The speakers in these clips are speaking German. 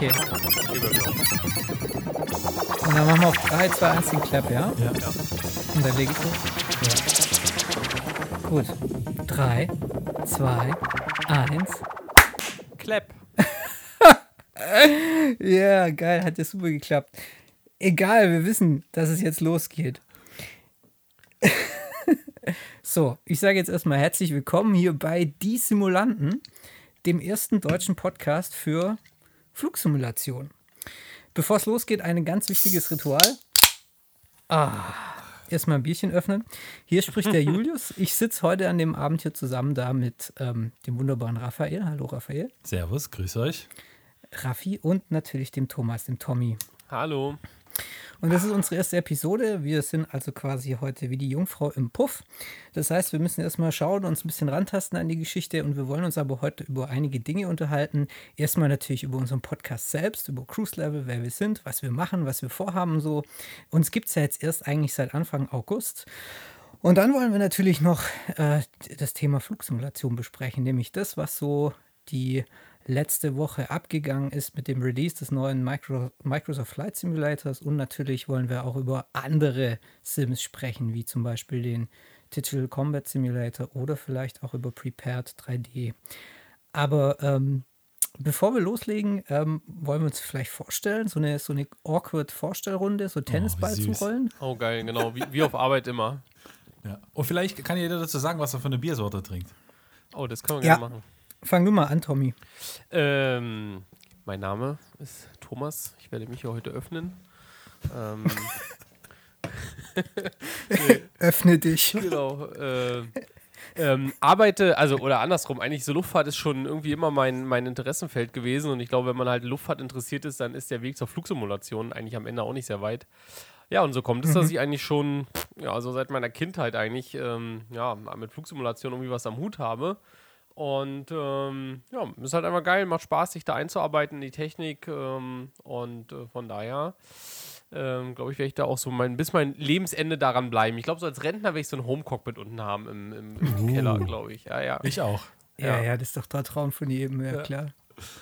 Okay. Und dann machen wir auf 3, 2, 1 den Clap, ja? Ja. Und dann lege ich los. Ja. Gut. 3, 2, 1. Clap. Ja, geil, hat ja super geklappt. Egal, wir wissen, dass es jetzt losgeht. so, ich sage jetzt erstmal herzlich willkommen hier bei Die Simulanten, dem ersten deutschen Podcast für Flugsimulation. Bevor es losgeht, ein ganz wichtiges Ritual. Ah, erstmal ein Bierchen öffnen. Hier spricht der Julius. Ich sitze heute an dem Abend hier zusammen da mit ähm, dem wunderbaren Raphael. Hallo Raphael. Servus, grüß euch. Raffi und natürlich dem Thomas, dem Tommy. Hallo. Und das ist unsere erste Episode. Wir sind also quasi heute wie die Jungfrau im Puff. Das heißt, wir müssen erstmal schauen, uns ein bisschen rantasten an die Geschichte und wir wollen uns aber heute über einige Dinge unterhalten. Erstmal natürlich über unseren Podcast selbst, über Cruise Level, wer wir sind, was wir machen, was wir vorhaben so. Uns gibt es ja jetzt erst eigentlich seit Anfang August. Und dann wollen wir natürlich noch äh, das Thema Flugsimulation besprechen, nämlich das, was so die letzte Woche abgegangen ist mit dem Release des neuen Micro Microsoft Flight Simulators. Und natürlich wollen wir auch über andere Sims sprechen, wie zum Beispiel den Digital Combat Simulator oder vielleicht auch über Prepared 3D. Aber ähm, bevor wir loslegen, ähm, wollen wir uns vielleicht vorstellen, so eine, so eine awkward Vorstellrunde, so Tennisball zum süß. Rollen. Oh, geil, genau. Wie, wie auf Arbeit immer. Ja. Und vielleicht kann jeder dazu sagen, was er für eine Biersorte trinkt. Oh, das können wir Ja. gerne machen. Fang du mal an, Tommy. Ähm, mein Name ist Thomas. Ich werde mich hier heute öffnen. Ähm, Öffne dich. genau. Äh, ähm, arbeite, also oder andersrum, eigentlich so Luftfahrt ist schon irgendwie immer mein, mein Interessenfeld gewesen und ich glaube, wenn man halt Luftfahrt interessiert ist, dann ist der Weg zur Flugsimulation eigentlich am Ende auch nicht sehr weit. Ja, und so kommt es, dass ich eigentlich schon, ja, also seit meiner Kindheit eigentlich, ähm, ja, mit Flugsimulation irgendwie was am Hut habe. Und ähm, ja, ist halt einfach geil, macht Spaß, sich da einzuarbeiten in die Technik. Ähm, und äh, von daher, ähm, glaube ich, werde ich da auch so mein, bis mein Lebensende daran bleiben. Ich glaube, so als Rentner werde ich so ein Homecockpit unten haben im, im, im Keller, glaube ich. Ja, ja. Ich auch. Ja, Ja. ja, das ist doch der Traum von jedem, ja, Ja. klar.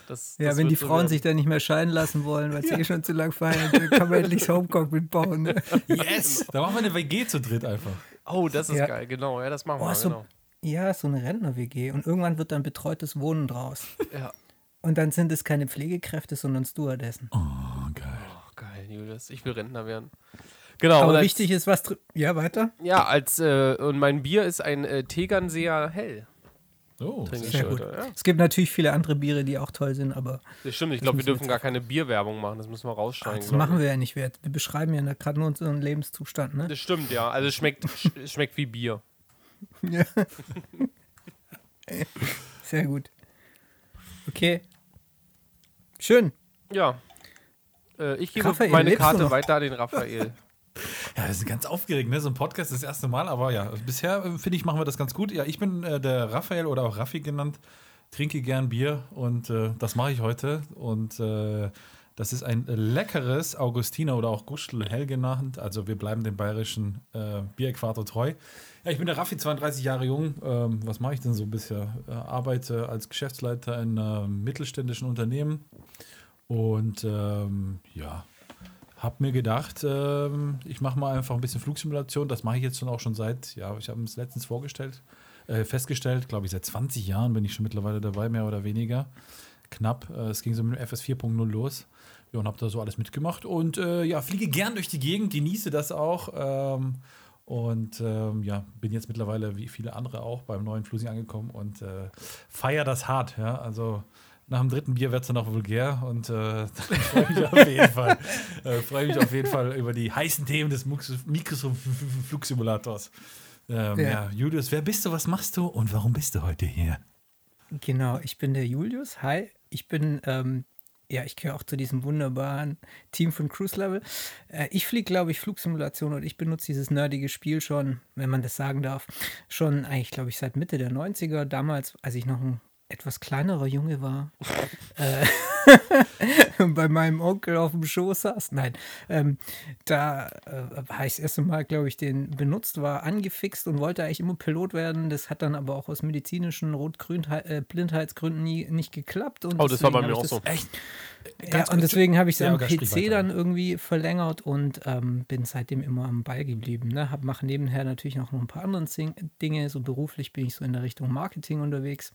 Das, Ja, das wenn die so Frauen werden. sich dann nicht mehr scheiden lassen wollen, weil sie eh schon zu lang feiern, dann kann man endlich das Homecockpit bauen. Ne? Yes! Da machen wir eine WG zu dritt einfach. Oh, das ist Ja. geil, genau. Ja, das machen Oh, wir, so- genau. Ja, so eine Rentner-WG. Und irgendwann wird dann betreutes Wohnen draus. Ja. Und dann sind es keine Pflegekräfte, sondern Stewardessen. Oh, geil. Oh, geil, Julius. Ich will Rentner werden. Genau. und Aber als, wichtig ist, was. dr- Ja, weiter. Ja, als, äh, und mein Bier ist ein äh, Tegernseer Hell. Oh, Trinke ich Sehr heute, gut. Ja. Es gibt natürlich viele andere Biere, die auch toll sind, aber Das stimmt, ich glaube, wir dürfen gar keine Bierwerbung machen. Das müssen wir rausschneiden. das machen wir ja nicht wert. Wir beschreiben ja gerade nur unseren Lebenszustand. Ne? Das stimmt, ja. Also es schmeckt, schmeckt wie Bier. Ja. Sehr gut. Okay. Schön. Ja. Äh, ich gebe Raphael, meine Karte weiter an den Raphael. Ja, das ist ganz aufgeregt, ne? So ein Podcast ist das erste Mal, aber ja, bisher äh, finde ich, machen wir das ganz gut. Ja, ich bin äh, der Raphael oder auch Raffi genannt, trinke gern Bier und äh, das mache ich heute. Und äh, das ist ein leckeres Augustiner oder auch Gustl hell genannt. Also wir bleiben dem bayerischen äh, Bieräquator treu. Ja, ich bin der Raffi, 32 Jahre jung. Ähm, was mache ich denn so bisher? Äh, arbeite als Geschäftsleiter in einem mittelständischen Unternehmen und ähm, ja, hab mir gedacht, ähm, ich mache mal einfach ein bisschen Flugsimulation. Das mache ich jetzt schon auch schon seit, ja, ich habe es letztens vorgestellt, äh, festgestellt, glaube ich, seit 20 Jahren bin ich schon mittlerweile dabei, mehr oder weniger. Knapp. Äh, es ging so mit dem FS 4.0 los. Ja, und habe da so alles mitgemacht. Und äh, ja, fliege gern durch die Gegend, genieße das auch. Ähm, und ähm, ja, bin jetzt mittlerweile, wie viele andere auch, beim neuen Flusing angekommen und äh, feier das hart. Ja, also nach dem dritten Bier wird es dann auch vulgär und äh, freue mich auf jeden Fall. Äh, freue mich auf jeden Fall über die heißen Themen des Microsoft-Flugsimulators. Ähm, Ja. ja. Julius, wer bist du, was machst du und warum bist du heute hier? Genau, ich bin der Julius. Hi, ich bin, ähm, ja, ich gehöre auch zu diesem wunderbaren Team von Cruise Level. Äh, ich fliege, glaube ich, Flugsimulation und ich benutze dieses nerdige Spiel schon, wenn man das sagen darf, schon eigentlich, glaube ich, seit Mitte der 90er. Damals, als ich noch ein etwas kleinerer Junge war, äh, bei meinem Onkel auf dem Schoß saß. Nein, ähm, da äh, habe ich das erste Mal, glaube ich, den benutzt, war angefixt und wollte eigentlich immer Pilot werden. Das hat dann aber auch aus medizinischen Rot-Grün-Blindheitsgründen nie nicht geklappt. Und Oh, das war bei mir auch so. Echt? Ja, und deswegen habe ich es Ja, am PC dann irgendwie verlängert und ähm, bin seitdem immer am Ball geblieben. Ne? Mache nebenher natürlich noch ein paar andere Dinge. So beruflich bin ich so in der Richtung Marketing unterwegs.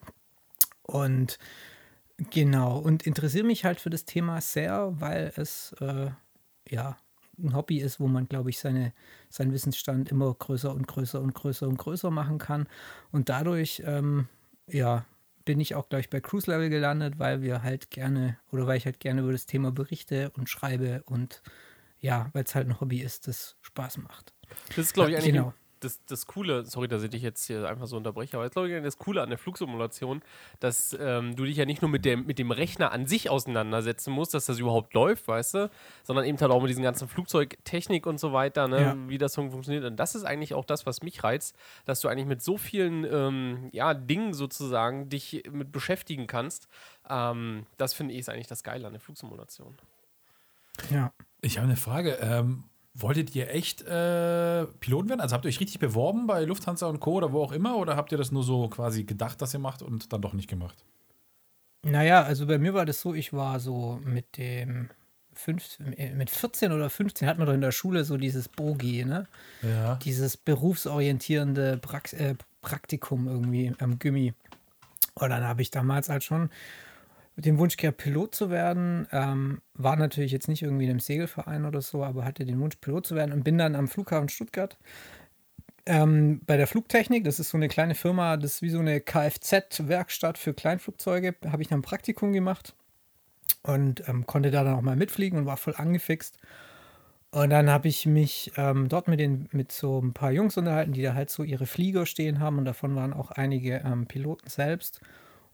Und genau, und interessiere mich halt für das Thema sehr, weil es äh, ja ein Hobby ist, wo man, glaube ich, seine, seinen Wissensstand immer größer und größer und größer und größer machen kann. Und dadurch, ähm, ja, bin ich auch gleich bei Cruise Level gelandet, weil wir halt gerne, oder weil ich halt gerne über das Thema berichte und schreibe und ja, weil es halt ein Hobby ist, das Spaß macht. Das ist, glaube ich, eigentlich Genau. Das, das Coole, sorry, dass ich dich jetzt hier einfach so unterbreche, aber das ist, glaube ich, das Coole an der Flugsimulation, dass ähm, du dich ja nicht nur mit dem, mit dem Rechner an sich auseinandersetzen musst, dass das überhaupt läuft, weißt du, sondern eben halt auch mit diesen ganzen Flugzeugtechnik und so weiter, ne, Ja. wie das so funktioniert. Und das ist eigentlich auch das, was mich reizt, dass du eigentlich mit so vielen ähm, ja, Dingen sozusagen dich mit beschäftigen kannst. Ähm, das finde ich ist eigentlich das Geile an der Flugsimulation. Ja. Ich habe eine Frage. Ähm, wolltet ihr echt äh, Piloten werden? Also habt ihr euch richtig beworben bei Lufthansa und Co. oder wo auch immer? Oder habt ihr das nur so quasi gedacht, dass ihr macht und dann doch nicht gemacht? Naja, also bei mir war das so, ich war so mit dem fünf, mit 14 oder 15 hat man doch in der Schule so dieses Bogi, ne? Ja. Dieses berufsorientierende Prax äh, Praktikum irgendwie am Gimmi. Und dann habe ich damals halt schon den Wunsch gehabt, Pilot zu werden. Ähm, war natürlich jetzt nicht irgendwie in einem Segelverein oder so, aber hatte den Wunsch, Pilot zu werden und bin dann am Flughafen Stuttgart ähm, bei der Flugtechnik. Das ist so eine kleine Firma, das ist wie so eine Kfz-Werkstatt für Kleinflugzeuge. Habe ich dann ein Praktikum gemacht und ähm, konnte da dann auch mal mitfliegen und war voll angefixt. Und dann habe ich mich ähm, dort mit, den, mit so ein paar Jungs unterhalten, die da halt so ihre Flieger stehen haben und davon waren auch einige ähm, Piloten selbst.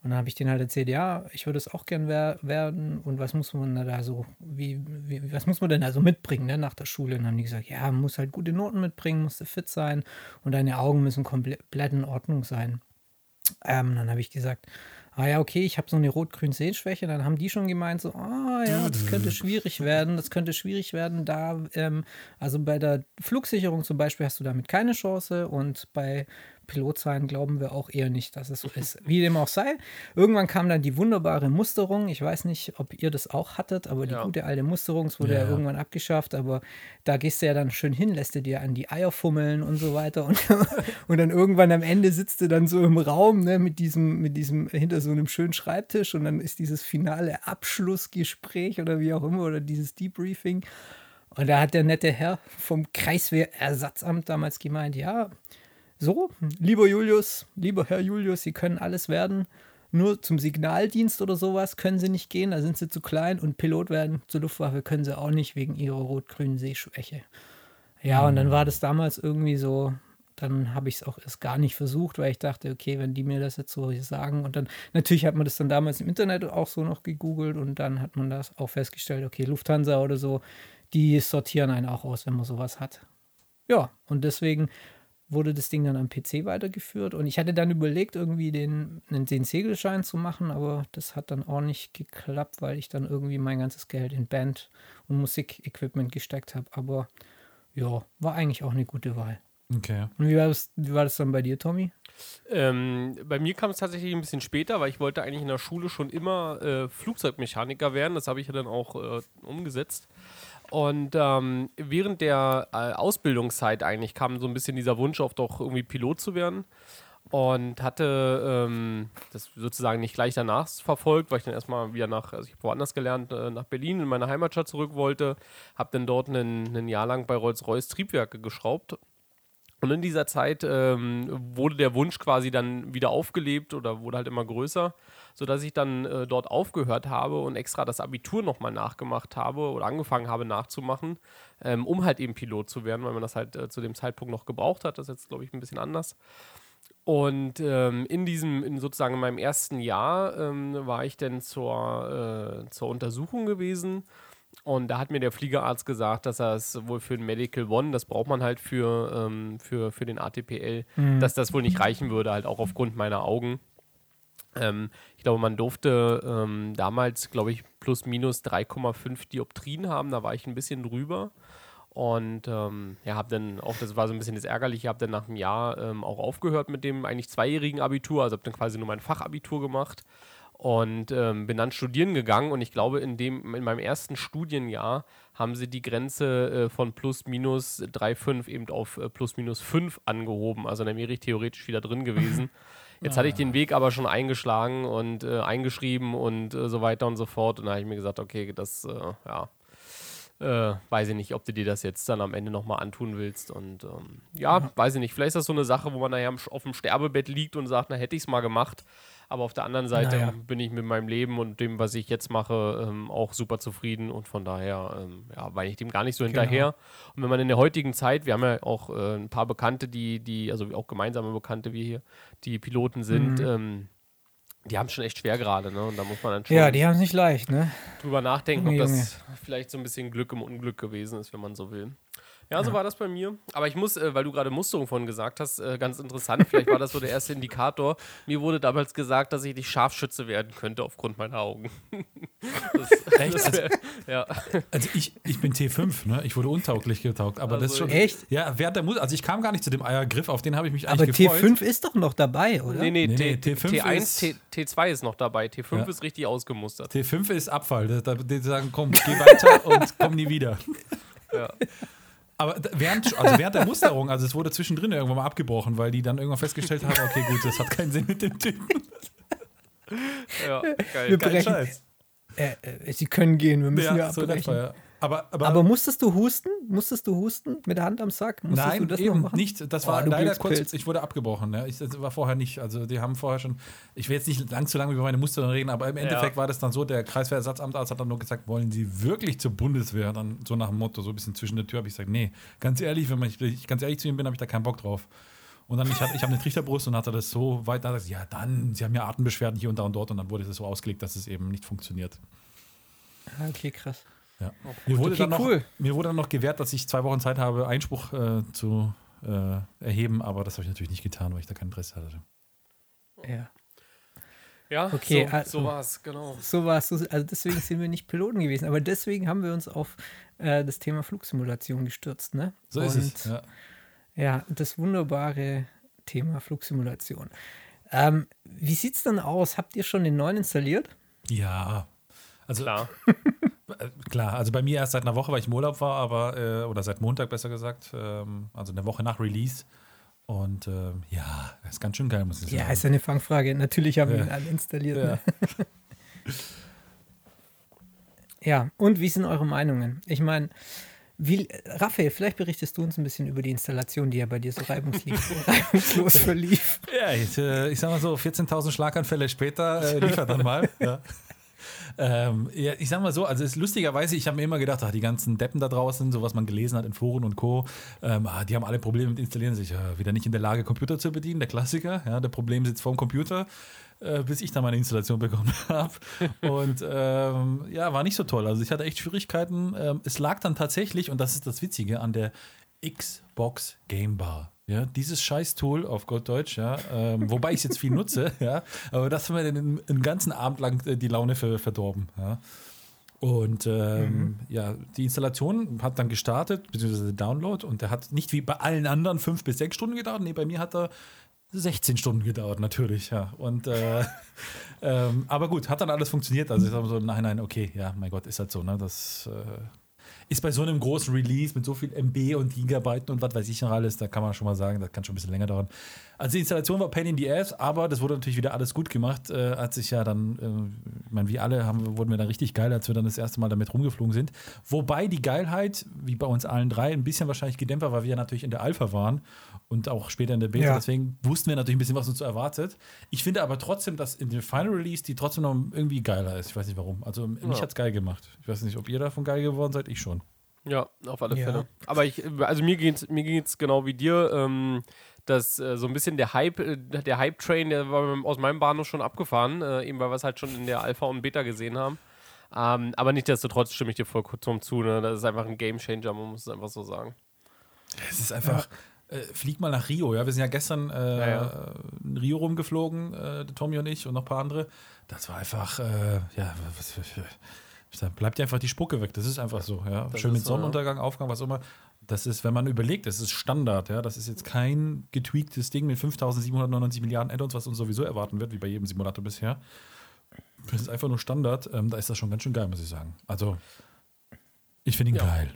Und dann habe ich denen halt erzählt, ja, ich würde es auch gern wer werden und was muss man da so, wie, wie, was muss man denn da so mitbringen ne, nach der Schule? Und dann haben die gesagt, ja, man muss halt gute Noten mitbringen, musst du fit sein und deine Augen müssen komplett in Ordnung sein. Ähm, dann habe ich gesagt, ah ja, okay, ich habe so eine rot-grün Sehschwäche. Dann haben die schon gemeint, so, ah ja, das könnte schwierig werden, das könnte schwierig werden. Da, ähm, also bei der Flugsicherung zum Beispiel hast du damit keine Chance und bei Pilotsein glauben wir auch eher nicht, dass es so ist. Wie dem auch sei, irgendwann kam dann die wunderbare Musterung. Ich weiß nicht, ob ihr das auch hattet, aber die Ja. gute alte Musterung, es wurde ja, Ja, ja. irgendwann abgeschafft, aber da gehst du ja dann schön hin, lässt du dir an die Eier fummeln und so weiter und, und dann irgendwann am Ende sitzt du dann so im Raum ne, mit diesem, mit diesem, hinter so einem schönen Schreibtisch und dann ist dieses finale Abschlussgespräch oder wie auch immer oder dieses Debriefing und da hat der nette Herr vom Kreiswehrersatzamt damals gemeint, ja, so, lieber Julius, lieber Herr Julius, Sie können alles werden. Nur zum Signaldienst oder sowas können Sie nicht gehen, da sind Sie zu klein und Pilot werden zur Luftwaffe können Sie auch nicht wegen Ihrer rot-grünen Sehschwäche. Ja, und dann war das damals irgendwie so, dann habe ich es auch erst gar nicht versucht, weil ich dachte, okay, wenn die mir das jetzt so sagen und dann, natürlich hat man das dann damals im Internet auch so noch gegoogelt und dann hat man das auch festgestellt, okay, Lufthansa oder so, die sortieren einen auch aus, wenn man sowas hat. Ja, und deswegen wurde das Ding dann am PC weitergeführt und ich hatte dann überlegt, irgendwie den, den Segelschein zu machen, aber das hat dann auch nicht geklappt, weil ich dann irgendwie mein ganzes Geld in Band und Musikequipment gesteckt habe. Aber ja, war eigentlich auch eine gute Wahl. Okay. Und wie war das, wie war das dann bei dir, Tommy? Ähm, bei mir kam es tatsächlich ein bisschen später, weil ich wollte eigentlich in der Schule schon immer äh, Flugzeugmechaniker werden. Das habe ich ja dann auch äh, umgesetzt. Und ähm, während der äh, Ausbildungszeit eigentlich kam so ein bisschen dieser Wunsch auf, doch irgendwie Pilot zu werden. Und hatte ähm, das sozusagen nicht gleich danach verfolgt, weil ich dann erstmal wieder nach, also ich habe woanders gelernt, äh, nach Berlin in meine Heimatstadt zurück wollte. Habe dann dort ein Jahr lang bei Rolls-Royce Triebwerke geschraubt und in dieser Zeit ähm, wurde der Wunsch quasi dann wieder aufgelebt oder wurde halt immer größer, sodass ich dann äh, dort aufgehört habe und extra das Abitur nochmal nachgemacht habe oder angefangen habe nachzumachen, ähm, um halt eben Pilot zu werden, weil man das halt äh, zu dem Zeitpunkt noch gebraucht hat. Das ist jetzt, glaube ich, ein bisschen anders. Und ähm, in diesem, in sozusagen in meinem ersten Jahr ähm, war ich dann zur, äh, zur Untersuchung gewesen. Und da hat mir der Fliegerarzt gesagt, dass er es wohl für ein Medical One, das braucht man halt für, ähm, für, für den ATPL, dass das wohl nicht reichen würde, halt auch aufgrund meiner Augen. Ähm, ich glaube, man durfte ähm, damals, glaube ich, plus minus 3,5 Dioptrien haben. Da war ich ein bisschen drüber. Und ähm, ja, habe dann auch, das war so ein bisschen das Ärgerliche, habe dann nach einem Jahr ähm, auch aufgehört mit dem eigentlich zweijährigen Abitur, also habe dann quasi nur mein Fachabitur gemacht. Und ähm, bin dann studieren gegangen und ich glaube, in, dem, in meinem ersten Studienjahr haben sie die Grenze äh, von plus minus 3,5 eben auf äh, plus minus 5 angehoben. Also dann wäre ich theoretisch wieder drin gewesen. Jetzt hatte ich den Weg aber schon eingeschlagen und äh, eingeschrieben und äh, so weiter und so fort. Und da habe ich mir gesagt, okay, das, äh, ja, äh, weiß ich nicht, ob du dir das jetzt dann am Ende nochmal antun willst. Und ähm, ja, ja, weiß ich nicht. Vielleicht ist das so eine Sache, wo man nachher auf dem Sterbebett liegt und sagt, na, hätte ich es mal gemacht. Aber auf der anderen Seite naja. bin ich mit meinem Leben und dem, was ich jetzt mache, ähm, auch super zufrieden und von daher ähm, ja, weine ich dem gar nicht so genau. hinterher. Und wenn man in der heutigen Zeit, wir haben ja auch äh, ein paar Bekannte, die, die, also auch gemeinsame Bekannte wie hier, die Piloten sind, mhm. ähm, die haben es schon echt schwer gerade, ne? Und da muss man dann schon ja, die haben es nicht leicht, ne? drüber nachdenken, ob das vielleicht so ein bisschen Glück im Unglück gewesen ist, wenn man so will. Ja, so ja. war das bei mir. Aber ich muss, äh, weil du gerade Musterung von gesagt hast, äh, ganz interessant, vielleicht war das so der erste Indikator. Mir wurde damals gesagt, dass ich nicht Scharfschütze werden könnte aufgrund meiner Augen. das, echt? Das wär, also, ja. also ich, ich bin T5, ne? Ich wurde untauglich getaugt. Aber also das ist schon. Echt? Ja, während der also ich kam gar nicht zu dem Eiergriff, auf den habe ich mich eigentlich aber gefreut. Aber T5 ist doch noch dabei, oder? Nee, nee, nee, nee T5 T1, ist, T, T2 ist noch dabei. T5 ja. ist richtig ausgemustert. T5 ist Abfall. Die sagen, komm, geh weiter und komm nie wieder. Ja. Aber während, also während der Musterung, also es wurde zwischendrin irgendwann mal abgebrochen, weil die dann irgendwann festgestellt haben, okay, gut, das hat keinen Sinn mit dem Typen. Ja, geil. Wir brechen. Scheiß. Äh, äh, sie können gehen, wir müssen ja, ja abbrechen. So ja. Aber, aber, aber, musstest du husten? Musstest du husten mit der Hand am Sack? Musstest nein, du das eben nicht. Das war oh, leider kurz. Ich wurde abgebrochen. Ja. Ich das war vorher nicht. Also die haben vorher schon. Ich will jetzt nicht lang zu lange über meine Muster reden, aber im Endeffekt ja. war das dann so. Der Kreiswehrersatzamt hat dann nur gesagt, wollen Sie wirklich zur Bundeswehr? Dann so nach dem Motto, so ein bisschen zwischen der Tür. Habe ich gesagt, nee, ganz ehrlich, wenn ich ganz ehrlich zu ihm bin, habe ich da keinen Bock drauf. Und dann, ich, ich habe eine Trichterbrust und hatte das so weit, dass ja, dann, Sie haben ja Atembeschwerden hier und da und dort. Und dann wurde es so ausgelegt, dass es eben nicht funktioniert. Ah, okay, krass. Ja. Mir, wurde okay, dann noch, cool. mir wurde dann noch gewährt, dass ich zwei Wochen Zeit habe, Einspruch äh, zu äh, erheben, aber das habe ich natürlich nicht getan, weil ich da kein Interesse hatte. Ja. Ja, okay, so, also, so war es, genau. So war es. Also deswegen sind wir nicht Piloten gewesen, aber deswegen haben wir uns auf äh, das Thema Flugsimulation gestürzt, ne? So Und, ist es. Ja. ja, das wunderbare Thema Flugsimulation. Ähm, wie sieht es dann aus? Habt ihr schon den neuen installiert? Ja. Also, Klar. Äh, klar, also bei mir erst seit einer Woche, weil ich im Urlaub war, aber, äh, oder seit Montag besser gesagt, ähm, also eine Woche nach Release. Und ähm, ja, ist ganz schön geil, muss ich sagen. Ja, ist eine Fangfrage. Natürlich haben ja. wir ihn alle installiert. Ja. Ne? ja, und wie sind eure Meinungen? Ich meine, wie, Raphael, vielleicht berichtest du uns ein bisschen über die Installation, die ja bei dir so reibungslos verlief. Ja, ich, äh, ich sag mal so, 14.000 Schlaganfälle später äh, liefert dann mal. ja. Ähm, ja, ich sag mal so, also ist lustigerweise, ich habe mir immer gedacht, ach, die ganzen Deppen da draußen, so was man gelesen hat in Foren und Co., ähm, ah, die haben alle Probleme mit Installieren, sich äh, wieder nicht in der Lage, Computer zu bedienen, der Klassiker, ja, der Problem sitzt vorm Computer. Äh, bis ich dann meine Installation bekommen habe. Und ähm, ja, war nicht so toll. Also ich hatte echt Schwierigkeiten. Ähm, es lag dann tatsächlich, und das ist das Witzige, an der Xbox Game Bar. Ja, dieses Scheiß-Tool auf Gottdeutsch, ja, ähm, wobei ich es jetzt viel nutze, ja, aber das hat mir den, den ganzen Abend lang äh, die Laune ver verdorben, ja. Und ähm, mhm. ja, die Installation hat dann gestartet, beziehungsweise der Download, und der hat nicht wie bei allen anderen fünf bis sechs Stunden gedauert. Nee, bei mir hat er 16 Stunden gedauert, natürlich, ja. Und äh, ähm, aber gut, hat dann alles funktioniert. Also ich sage so, nein, nein, okay, ja, mein Gott, ist halt so, ne? Das äh, ist bei so einem großen Release mit so viel MB und Gigabyten und was weiß ich noch alles, da kann man schon mal sagen, das kann schon ein bisschen länger dauern. Also die Installation war Pain in the Ass, aber das wurde natürlich wieder alles gut gemacht, äh, als ich ja dann, äh, ich meine, wie alle haben, wurden wir dann richtig geil, als wir dann das erste Mal damit rumgeflogen sind. Wobei die Geilheit, wie bei uns allen drei, ein bisschen wahrscheinlich gedämpft war, weil wir ja natürlich in der Alpha waren und auch später in der Beta. Ja. Deswegen wussten wir natürlich ein bisschen, was uns erwartet. Ich finde aber trotzdem, dass in dem Final Release die trotzdem noch irgendwie geiler ist. Ich weiß nicht warum. Also mich ja. hat es geil gemacht. Ich weiß nicht, ob ihr davon geil geworden seid. Ich schon. Ja, auf alle ja. Fälle. Aber ich, also mir geht es mir geht's genau wie dir. Ähm, dass äh, so ein bisschen der Hype, äh, der Hype-Train, der war aus meinem Bahnhof schon abgefahren, äh, eben weil wir es halt schon in der Alpha und Beta gesehen haben. Ähm, aber nichtsdestotrotz stimme ich dir vollkommen zu. Ne? Das ist einfach ein Game-Changer, man muss es einfach so sagen. Es ist einfach. Ja. Äh, flieg mal nach Rio, ja. Wir sind ja gestern äh, ja, ja. in Rio rumgeflogen, äh, Tommy und ich und noch ein paar andere. Das war einfach, ja, was, was, da bleibt dir einfach die Spucke weg. Das ist einfach so. Ja. Schön mit Sonnenuntergang, so, ja. Aufgang, was immer. Das ist, wenn man überlegt, das ist Standard. Ja. Das ist jetzt kein getweaktes Ding mit 5799 Milliarden Add-ons, was uns sowieso erwarten wird, wie bei jedem Simulator bisher. Das ist einfach nur Standard. Ähm, da ist das schon ganz schön geil, muss ich sagen. Also, ich finde ihn Ja. geil.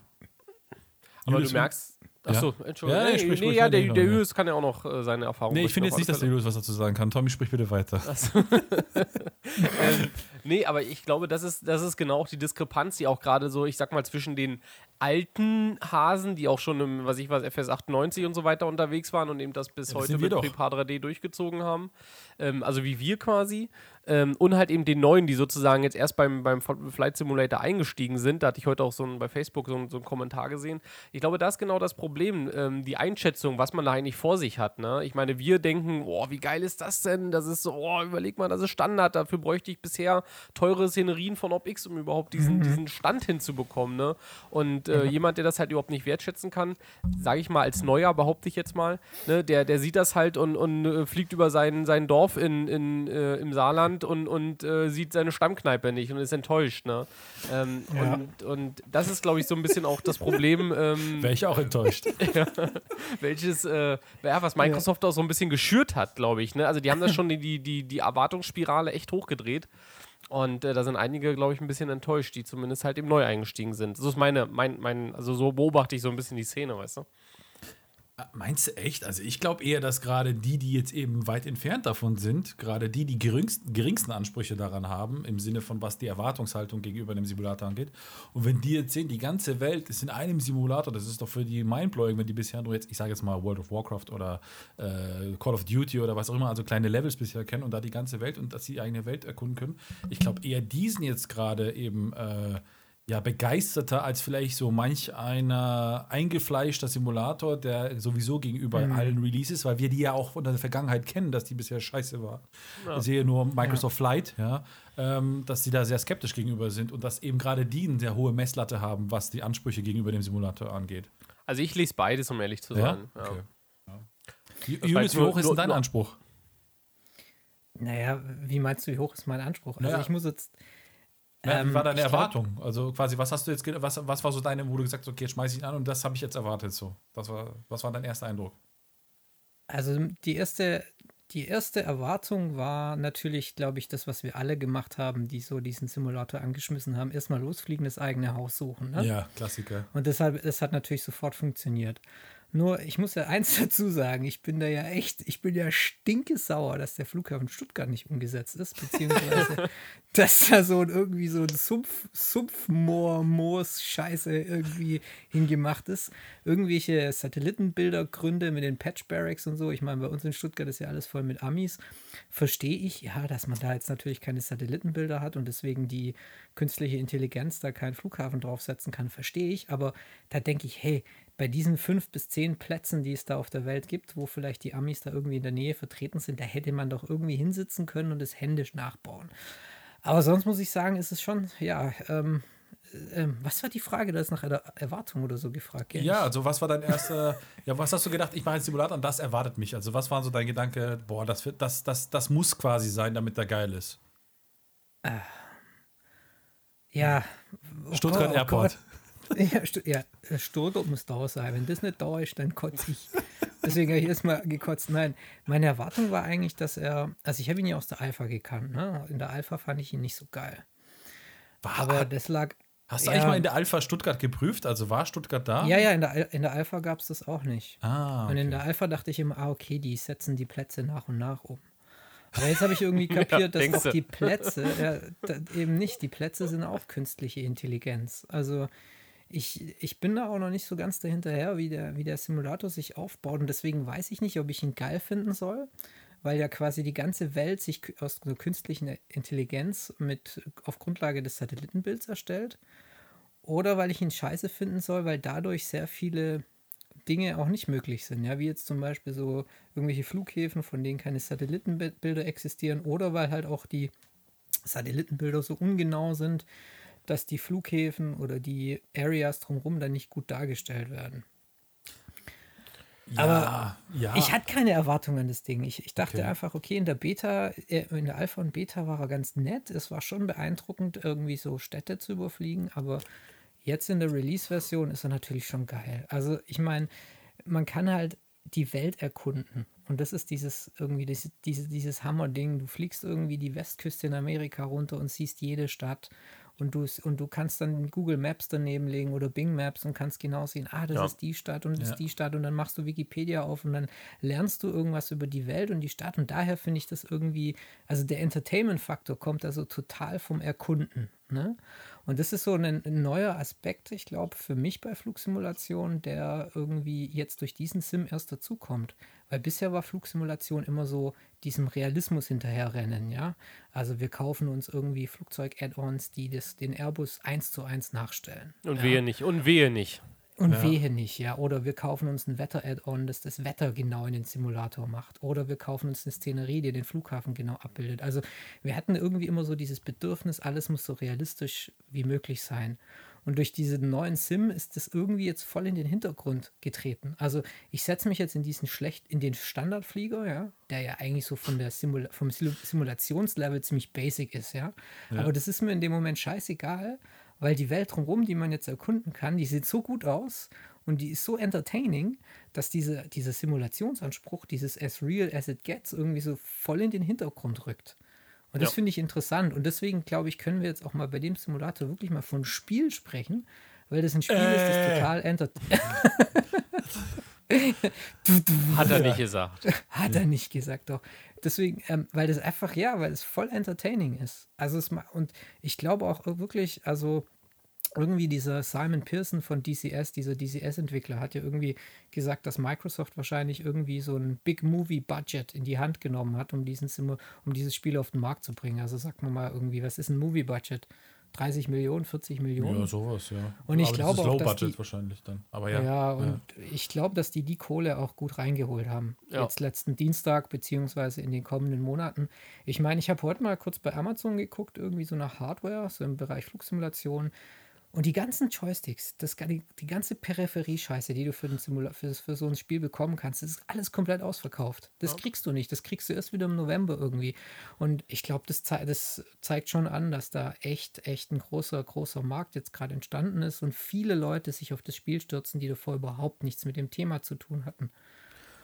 Aber Julius, du merkst. Achso, Entschuldigung. Ja, nee, sprich nee, ja, ja, der, der Julius kann ja auch noch äh, seine Erfahrungen Nee, ich finde jetzt nicht, dass der Julius was dazu sagen kann. Tommy, sprich bitte weiter. ähm, nee, aber ich glaube, das ist, das ist genau auch die Diskrepanz, die auch gerade so, ich sag mal, zwischen den alten Hasen, die auch schon im, was ich weiß, FS 98 und so weiter unterwegs waren und eben das bis Ja, das heute mit. Prepar 3D durchgezogen haben. Ähm, also wie wir quasi. Ähm, und halt eben den neuen, die sozusagen jetzt erst beim, beim Flight Simulator eingestiegen sind. Da hatte ich heute auch so ein, bei Facebook so, ein, so einen Kommentar gesehen. Ich glaube, das ist genau das Problem, ähm, die Einschätzung, was man da eigentlich vor sich hat. Ne? Ich meine, wir denken, oh, wie geil ist das denn? Das ist so, oh, überleg mal, das ist Standard. Dafür bräuchte ich bisher teure Szenerien von OpX, um überhaupt diesen, diesen Stand hinzubekommen. Ne? Und äh, jemand, der das halt überhaupt nicht wertschätzen kann, sage ich mal als Neuer, behaupte ich jetzt mal, ne? der, der sieht das halt und, und äh, fliegt über sein, sein Dorf in, in, äh, im Saarland und, und äh, sieht seine Stammkneipe nicht und ist enttäuscht. Ne? Ähm, Ja. und, und das ist, glaube ich, so ein bisschen auch das Problem. Ähm, Wäre ich auch enttäuscht. welches, äh, ja, was Microsoft auch so ein bisschen geschürt hat, glaube ich. Ne? Also die haben da schon die, die, die Erwartungsspirale echt hochgedreht. Und äh, da sind einige, glaube ich, ein bisschen enttäuscht, die zumindest halt eben neu eingestiegen sind. So ist meine, mein, mein, also so beobachte ich so ein bisschen die Szene, weißt du? Meinst du echt? Also ich glaube eher, dass gerade die, die jetzt eben weit entfernt davon sind, gerade die, die geringsten, geringsten Ansprüche daran haben, im Sinne von was die Erwartungshaltung gegenüber dem Simulator angeht. Und wenn die jetzt sehen, die ganze Welt ist in einem Simulator, das ist doch für die mindblowing, wenn die bisher nur jetzt, ich sage jetzt mal World of Warcraft oder äh, Call of Duty oder was auch immer, also kleine Levels bisher kennen und da die ganze Welt und dass sie die eigene Welt erkunden können. Ich glaube eher, die sind jetzt gerade eben äh, ja, begeisterter als vielleicht so manch einer eingefleischter Simulator, der sowieso gegenüber allen Releases, weil wir die ja auch von der Vergangenheit kennen, dass die bisher scheiße war. Ich sehe nur Microsoft Flight, ja, ähm, dass sie da sehr skeptisch gegenüber sind und dass eben gerade die eine sehr hohe Messlatte haben, was die Ansprüche gegenüber dem Simulator angeht. Also ich lese beides, um ehrlich zu sein. Ja? Okay. Ja. Julius, wie hoch ist denn dein Anspruch? Naja, wie meinst du, wie hoch ist mein Anspruch? Also Naja. ich muss jetzt. Ja, wie ähm, war deine Erwartung? Also quasi, was hast du jetzt, was, was war so deine, wo du gesagt hast, okay, jetzt schmeiß ich ihn an und das habe ich jetzt erwartet so. Das war, was war dein erster Eindruck? Also die erste, die erste Erwartung war natürlich, glaube ich, das, was wir alle gemacht haben, die so diesen Simulator angeschmissen haben. Erstmal losfliegen, das eigene Haus suchen. Ne? Ja, Klassiker. Und deshalb, das hat natürlich sofort funktioniert. Nur, ich muss ja eins dazu sagen, ich bin da ja echt, ich bin ja stinkesauer, dass der Flughafen Stuttgart nicht umgesetzt ist, beziehungsweise, dass da so ein, irgendwie so ein Sumpf, Sumpfmoor-Moos-Scheiße irgendwie hingemacht ist. Irgendwelche Satellitenbildergründe mit den Patch Barracks und so. Ich meine, bei uns in Stuttgart ist ja alles voll mit Amis. Verstehe ich, ja, dass man da jetzt natürlich keine Satellitenbilder hat und deswegen die künstliche Intelligenz da keinen Flughafen draufsetzen kann, verstehe ich. Aber da denke ich, hey, bei diesen fünf bis zehn Plätzen, die es da auf der Welt gibt, wo vielleicht die Amis da irgendwie in der Nähe vertreten sind, da hätte man doch irgendwie hinsitzen können und es händisch nachbauen. Aber sonst muss ich sagen, ist es schon, ja, ähm, ähm, was war die Frage? Da ist nach einer Erwartung oder so gefragt. gell? Ja, also was war dein erster, ja, was hast du gedacht, ich mache einen Simulator und das erwartet mich? Also was war so dein Gedanke, boah, das, wird, das, das, das muss quasi sein, damit der geil ist? Ja. oh Stuttgart Gott, oh Airport. Gott. Ja, Stu ja, Stuttgart muss da sein. Wenn das nicht da ist, dann kotze ich. Deswegen habe ich erstmal gekotzt. Nein, meine Erwartung war eigentlich, dass er, also ich habe ihn ja aus der Alpha gekannt. Ne? In der Alpha fand ich ihn nicht so geil. Aber das lag. Hast du ja, eigentlich mal in der Alpha Stuttgart geprüft? Also war Stuttgart da? Ja, ja, in der, in der Alpha gab es das auch nicht. Ah, Und in okay. der Alpha dachte ich immer, ah, okay, die setzen die Plätze nach und nach um. Aber jetzt habe ich irgendwie kapiert, dass denkst auch die Plätze, ja, eben nicht, die Plätze sind auch künstliche Intelligenz. Also ich, ich bin da auch noch nicht so ganz dahinterher, wie der, wie der Simulator sich aufbaut. Und deswegen weiß ich nicht, ob ich ihn geil finden soll, weil ja quasi die ganze Welt sich aus einer künstlichen Intelligenz mit auf Grundlage des Satellitenbilds erstellt. Oder weil ich ihn scheiße finden soll, weil dadurch sehr viele Dinge auch nicht möglich sind. Ja, wie jetzt zum Beispiel so irgendwelche Flughäfen, von denen keine Satellitenbilder existieren. Oder weil halt auch die Satellitenbilder so ungenau sind, dass die Flughäfen oder die Areas drumherum dann nicht gut dargestellt werden. ja, aber ja. Ich hatte keine Erwartung an das Ding. Ich, ich dachte Okay. einfach, okay, in der Beta, äh, in der Alpha und Beta war er ganz nett. Es war schon beeindruckend, irgendwie so Städte zu überfliegen, aber jetzt in der Release-Version ist er natürlich schon geil. Also, ich meine, man kann halt die Welt erkunden. Und das ist dieses irgendwie das, diese, dieses Hammerding. Du fliegst irgendwie die Westküste in Amerika runter und siehst jede Stadt und du, und du kannst dann Google Maps daneben legen oder Bing Maps und kannst genau sehen, ah, das Ja. ist die Stadt und das Ja. ist die Stadt und dann machst du Wikipedia auf und dann lernst du irgendwas über die Welt und die Stadt und daher finde ich das irgendwie, also der Entertainment-Faktor kommt also total vom Erkunden. Ne? Und das ist so ein, ein neuer Aspekt, ich glaube, für mich bei Flugsimulation, der irgendwie jetzt durch diesen Sim erst dazukommt. Weil bisher war Flugsimulation immer so diesem Realismus hinterherrennen, ja. Also wir kaufen uns irgendwie Flugzeug-Add-ons, die das, den Airbus eins zu eins nachstellen. Und ja. wehe nicht. Und wehe nicht. Und Ja. wehe nicht, ja. Oder wir kaufen uns ein Wetter-Add-on, das das Wetter genau in den Simulator macht. Oder wir kaufen uns eine Szenerie, die den Flughafen genau abbildet. Also wir hatten irgendwie immer so dieses Bedürfnis, alles muss so realistisch wie möglich sein. Und durch diesen neuen Sim ist das irgendwie jetzt voll in den Hintergrund getreten. Also ich setze mich jetzt in diesen schlecht, in den Standardflieger, ja, der ja eigentlich so von der Simula vom Simulationslevel ziemlich basic ist, ja. Aber das ist mir in dem Moment scheißegal, weil die Welt drumherum, die man jetzt erkunden kann, die sieht so gut aus und die ist so entertaining, dass diese, dieser Simulationsanspruch, dieses as real as it gets, irgendwie so voll in den Hintergrund rückt. Und das Ja. finde ich interessant. Und deswegen, glaube ich, können wir jetzt auch mal bei dem Simulator wirklich mal von Spiel sprechen, weil das ein Spiel ist, das Äh. total entertaining Hat er nicht gesagt. Hat er nicht gesagt, doch. Deswegen, ähm, weil das einfach, ja, weil es voll entertaining ist. Also es und ich glaube auch wirklich, also irgendwie dieser Simon Pearson von DCS, dieser DCS-Entwickler, hat ja irgendwie gesagt, dass Microsoft wahrscheinlich irgendwie so ein Big Movie Budget in die Hand genommen hat, um diesen Simu um dieses Spiel auf den Markt zu bringen. Also sagt man mal irgendwie, was ist ein Movie Budget? 30 Millionen, 40 Millionen? Ja, sowas, ja. Und ich Aber glaube das ist auch, Low dass Budget die- wahrscheinlich dann. Aber Ja, ja. und ich glaube, dass die die Kohle auch gut reingeholt haben. Ja. Jetzt letzten Dienstag, beziehungsweise in den kommenden Monaten. Ich meine, ich habe heute mal kurz bei Amazon geguckt, irgendwie so nach Hardware, so im Bereich Flugsimulation. Und die ganzen Joysticks, das, die, die ganze Peripherie-Scheiße, die du für, für, für so ein Spiel bekommen kannst, das ist alles komplett ausverkauft. Das kriegst du nicht. Das kriegst du erst wieder im November irgendwie. Und ich glaube, das, zei das zeigt schon an, dass da echt, echt ein großer, großer Markt jetzt gerade entstanden ist und viele Leute sich auf das Spiel stürzen, die davor überhaupt nichts mit dem Thema zu tun hatten.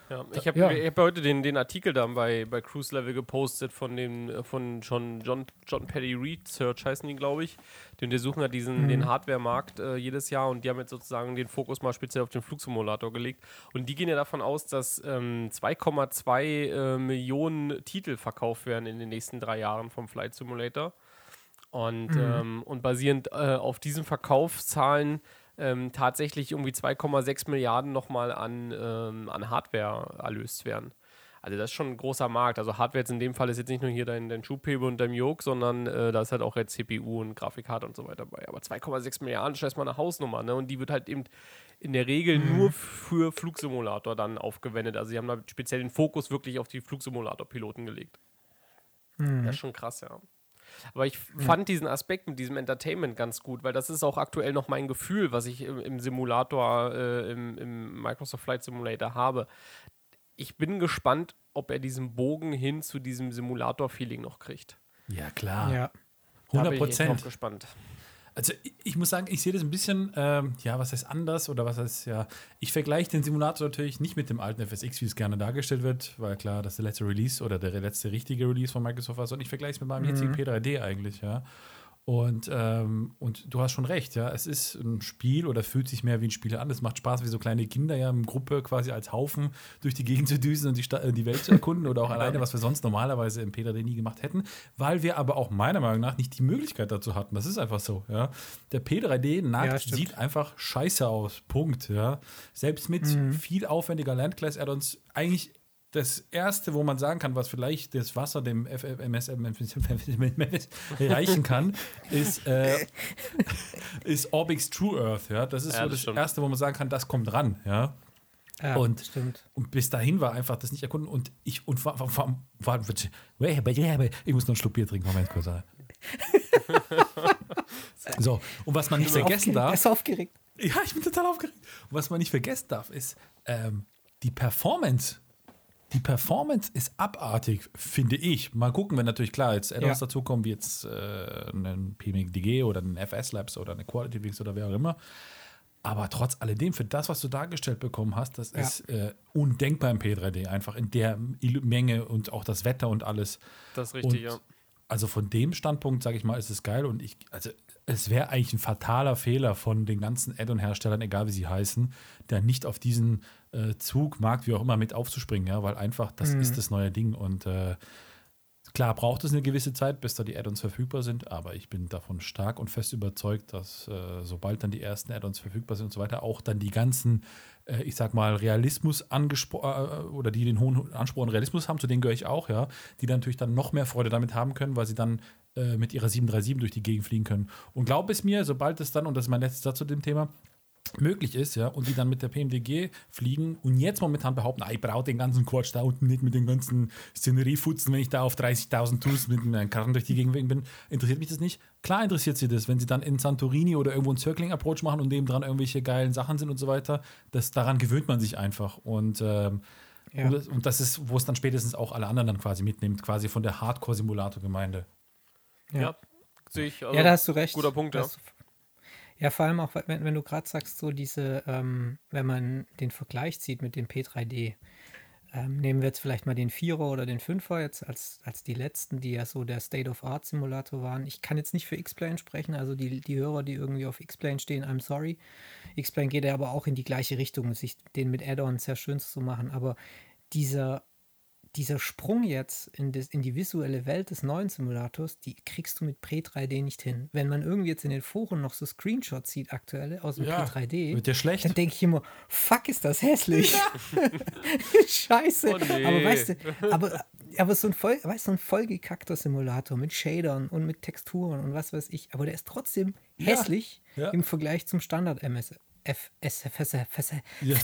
Ja, ich habe Ja. ich hab heute den, den Artikel da bei, bei Cruise Level gepostet von dem von John, John, John Petty Research heißen die, glaube ich. Die untersuchen ja diesen den Hardware-Markt äh, jedes Jahr und die haben jetzt sozusagen den Fokus mal speziell auf den Flugsimulator gelegt. Und die gehen ja davon aus, dass ähm, 2,2 äh, Millionen Titel verkauft werden in den nächsten drei Jahren vom Flight Simulator. Und, ähm, und basierend äh, auf diesen Verkaufszahlen ähm, tatsächlich irgendwie 2,6 Milliarden nochmal an, ähm, an Hardware erlöst werden. Also das ist schon ein großer Markt. Also Hardware jetzt in dem Fall ist jetzt nicht nur hier dein, dein Schubhebel und dein Yoke, sondern äh, da ist halt auch jetzt CPU und Grafikkarte und so weiter bei. Aber 2,6 Milliarden ist erstmal eine Hausnummer, ne? Und die wird halt eben in der Regel nur für Flugsimulator dann aufgewendet. Also sie haben da speziell den Fokus wirklich auf die Flugsimulator-Piloten gelegt. Das ist schon krass, ja. Aber ich fand diesen Aspekt mit diesem Entertainment ganz gut, weil das ist auch aktuell noch mein Gefühl, was ich im, im Simulator, äh, im, im Microsoft Flight Simulator habe. Ich bin gespannt, ob er diesen Bogen hin zu diesem Simulator-Feeling noch kriegt. Ja, klar. Ja. Da 100 bin ich drauf Prozent. gespannt. Also ich, ich muss sagen, ich sehe das ein bisschen, ähm, ja, was heißt anders oder was heißt, ja, ich vergleiche den Simulator natürlich nicht mit dem alten FSX, wie es gerne dargestellt wird, weil klar, das ist der letzte Release oder der letzte richtige Release von Microsoft war, sondern ich vergleiche es mit meinem jetzigen P3D eigentlich, ja. Und, ähm, und du hast schon recht, ja, es ist ein Spiel oder fühlt sich mehr wie ein Spiel an. Es macht Spaß, wie so kleine Kinder ja in Gruppe quasi als Haufen durch die Gegend zu düsen und die, Sta- äh, die Welt zu erkunden oder auch alleine, was wir sonst normalerweise im P3D nie gemacht hätten, weil wir aber auch meiner Meinung nach nicht die Möglichkeit dazu hatten. Das ist einfach so, ja. Der P3D nackt Ja, sieht einfach scheiße aus. Punkt, ja. Selbst mit viel aufwendiger Landclass-Add-ons eigentlich das erste, wo man sagen kann, was vielleicht das Wasser dem FMS reichen kann, ist, äh, ist Orbix True Earth. Ja, das ist Ja, so das das erste, wo man sagen kann, das kommt ran. Ja, Ja, Und- stimmt. und bis dahin war einfach das nicht erkunden. Und ich und war, war, war, war, ich muss noch einen Schluck Bier trinken. Moment kurz. so und was man nicht vergessen darf. Er ist aufgeregt. Ja, ich bin total aufgeregt. Und was man nicht vergessen darf, ist ähm, die Performance. Die Performance ist abartig, finde ich. Mal gucken, wenn natürlich klar jetzt Add-ons Ja. dazukommen, wie jetzt äh, ein PMDG oder ein FS Labs oder eine Quality Wings oder wer auch immer. Aber trotz alledem, für das, was du dargestellt bekommen hast, das Ja. ist äh, undenkbar im P3D. Einfach in der Menge und auch das Wetter und alles. Das ist richtig, und ja. Also von dem Standpunkt, sage ich mal, ist es geil. Und ich, also es wäre eigentlich ein fataler Fehler von den ganzen Add-on-Herstellern, egal wie sie heißen, der nicht auf diesen äh, Zug, Markt, wie auch immer, mit aufzuspringen, ja, weil einfach das ist das neue Ding. Und äh, Klar braucht es eine gewisse Zeit, bis da die Add-ons verfügbar sind, aber ich bin davon stark und fest überzeugt, dass äh, sobald dann die ersten Add-ons verfügbar sind und so weiter, auch dann die ganzen, äh, ich sag mal, Realismus angesprochen äh, oder die den hohen Anspruch an Realismus haben, zu denen gehöre ich auch, ja, die dann natürlich dann noch mehr Freude damit haben können, weil sie dann äh, mit ihrer 737 durch die Gegend fliegen können. Und glaub es mir, sobald es dann, und das ist mein letzter Satz zu dem Thema, möglich ist, ja, und die dann mit der PMDG fliegen und jetzt momentan behaupten, ah, ich brauche den ganzen Quatsch da unten nicht mit den ganzen Szeneriefutzen, wenn ich da auf 30.000 Tours mit meinen Karren durch die Gegend bin, interessiert mich das nicht. Klar interessiert sie das, wenn sie dann in Santorini oder irgendwo einen Circling-Approach machen und nebendran irgendwelche geilen Sachen sind und so weiter, das, daran gewöhnt man sich einfach und ähm, Ja. und, das, und das ist, wo es dann spätestens auch alle anderen dann quasi mitnimmt, quasi von der Hardcore-Simulator-Gemeinde. Ja. Sehe ich. Also, ja, da hast du recht. Guter Punkt, ja. Ja, vor allem auch, wenn, wenn du gerade sagst, so diese, ähm, wenn man den Vergleich zieht mit dem P3D, ähm, nehmen wir jetzt vielleicht mal den Vierer oder den Fünfer jetzt als, als die letzten, die ja so der State-of-Art-Simulator waren. Ich kann jetzt nicht für X-Plane sprechen, also die, die Hörer, die irgendwie auf X-Plane stehen, I'm sorry. X-Plane geht ja aber auch in die gleiche Richtung, sich den mit Add-ons sehr schön zu machen, aber dieser dieser Sprung jetzt in, das, in die visuelle Welt des neuen Simulators, die kriegst du mit Pre-3D nicht hin. Wenn man irgendwie jetzt in den Foren noch so Screenshots sieht, aktuelle aus dem P3D, Wird dir schlecht? dann denke ich immer, fuck, ist das hässlich. Scheiße. Oh nee. Aber weißt du, aber, aber so ein voll, weißt, so ein vollgekackter Simulator mit Shadern und mit Texturen und was weiß ich, aber der ist trotzdem Ja. hässlich Ja. im Vergleich zum Standard MS. F, S, F, S, F, S, Ja.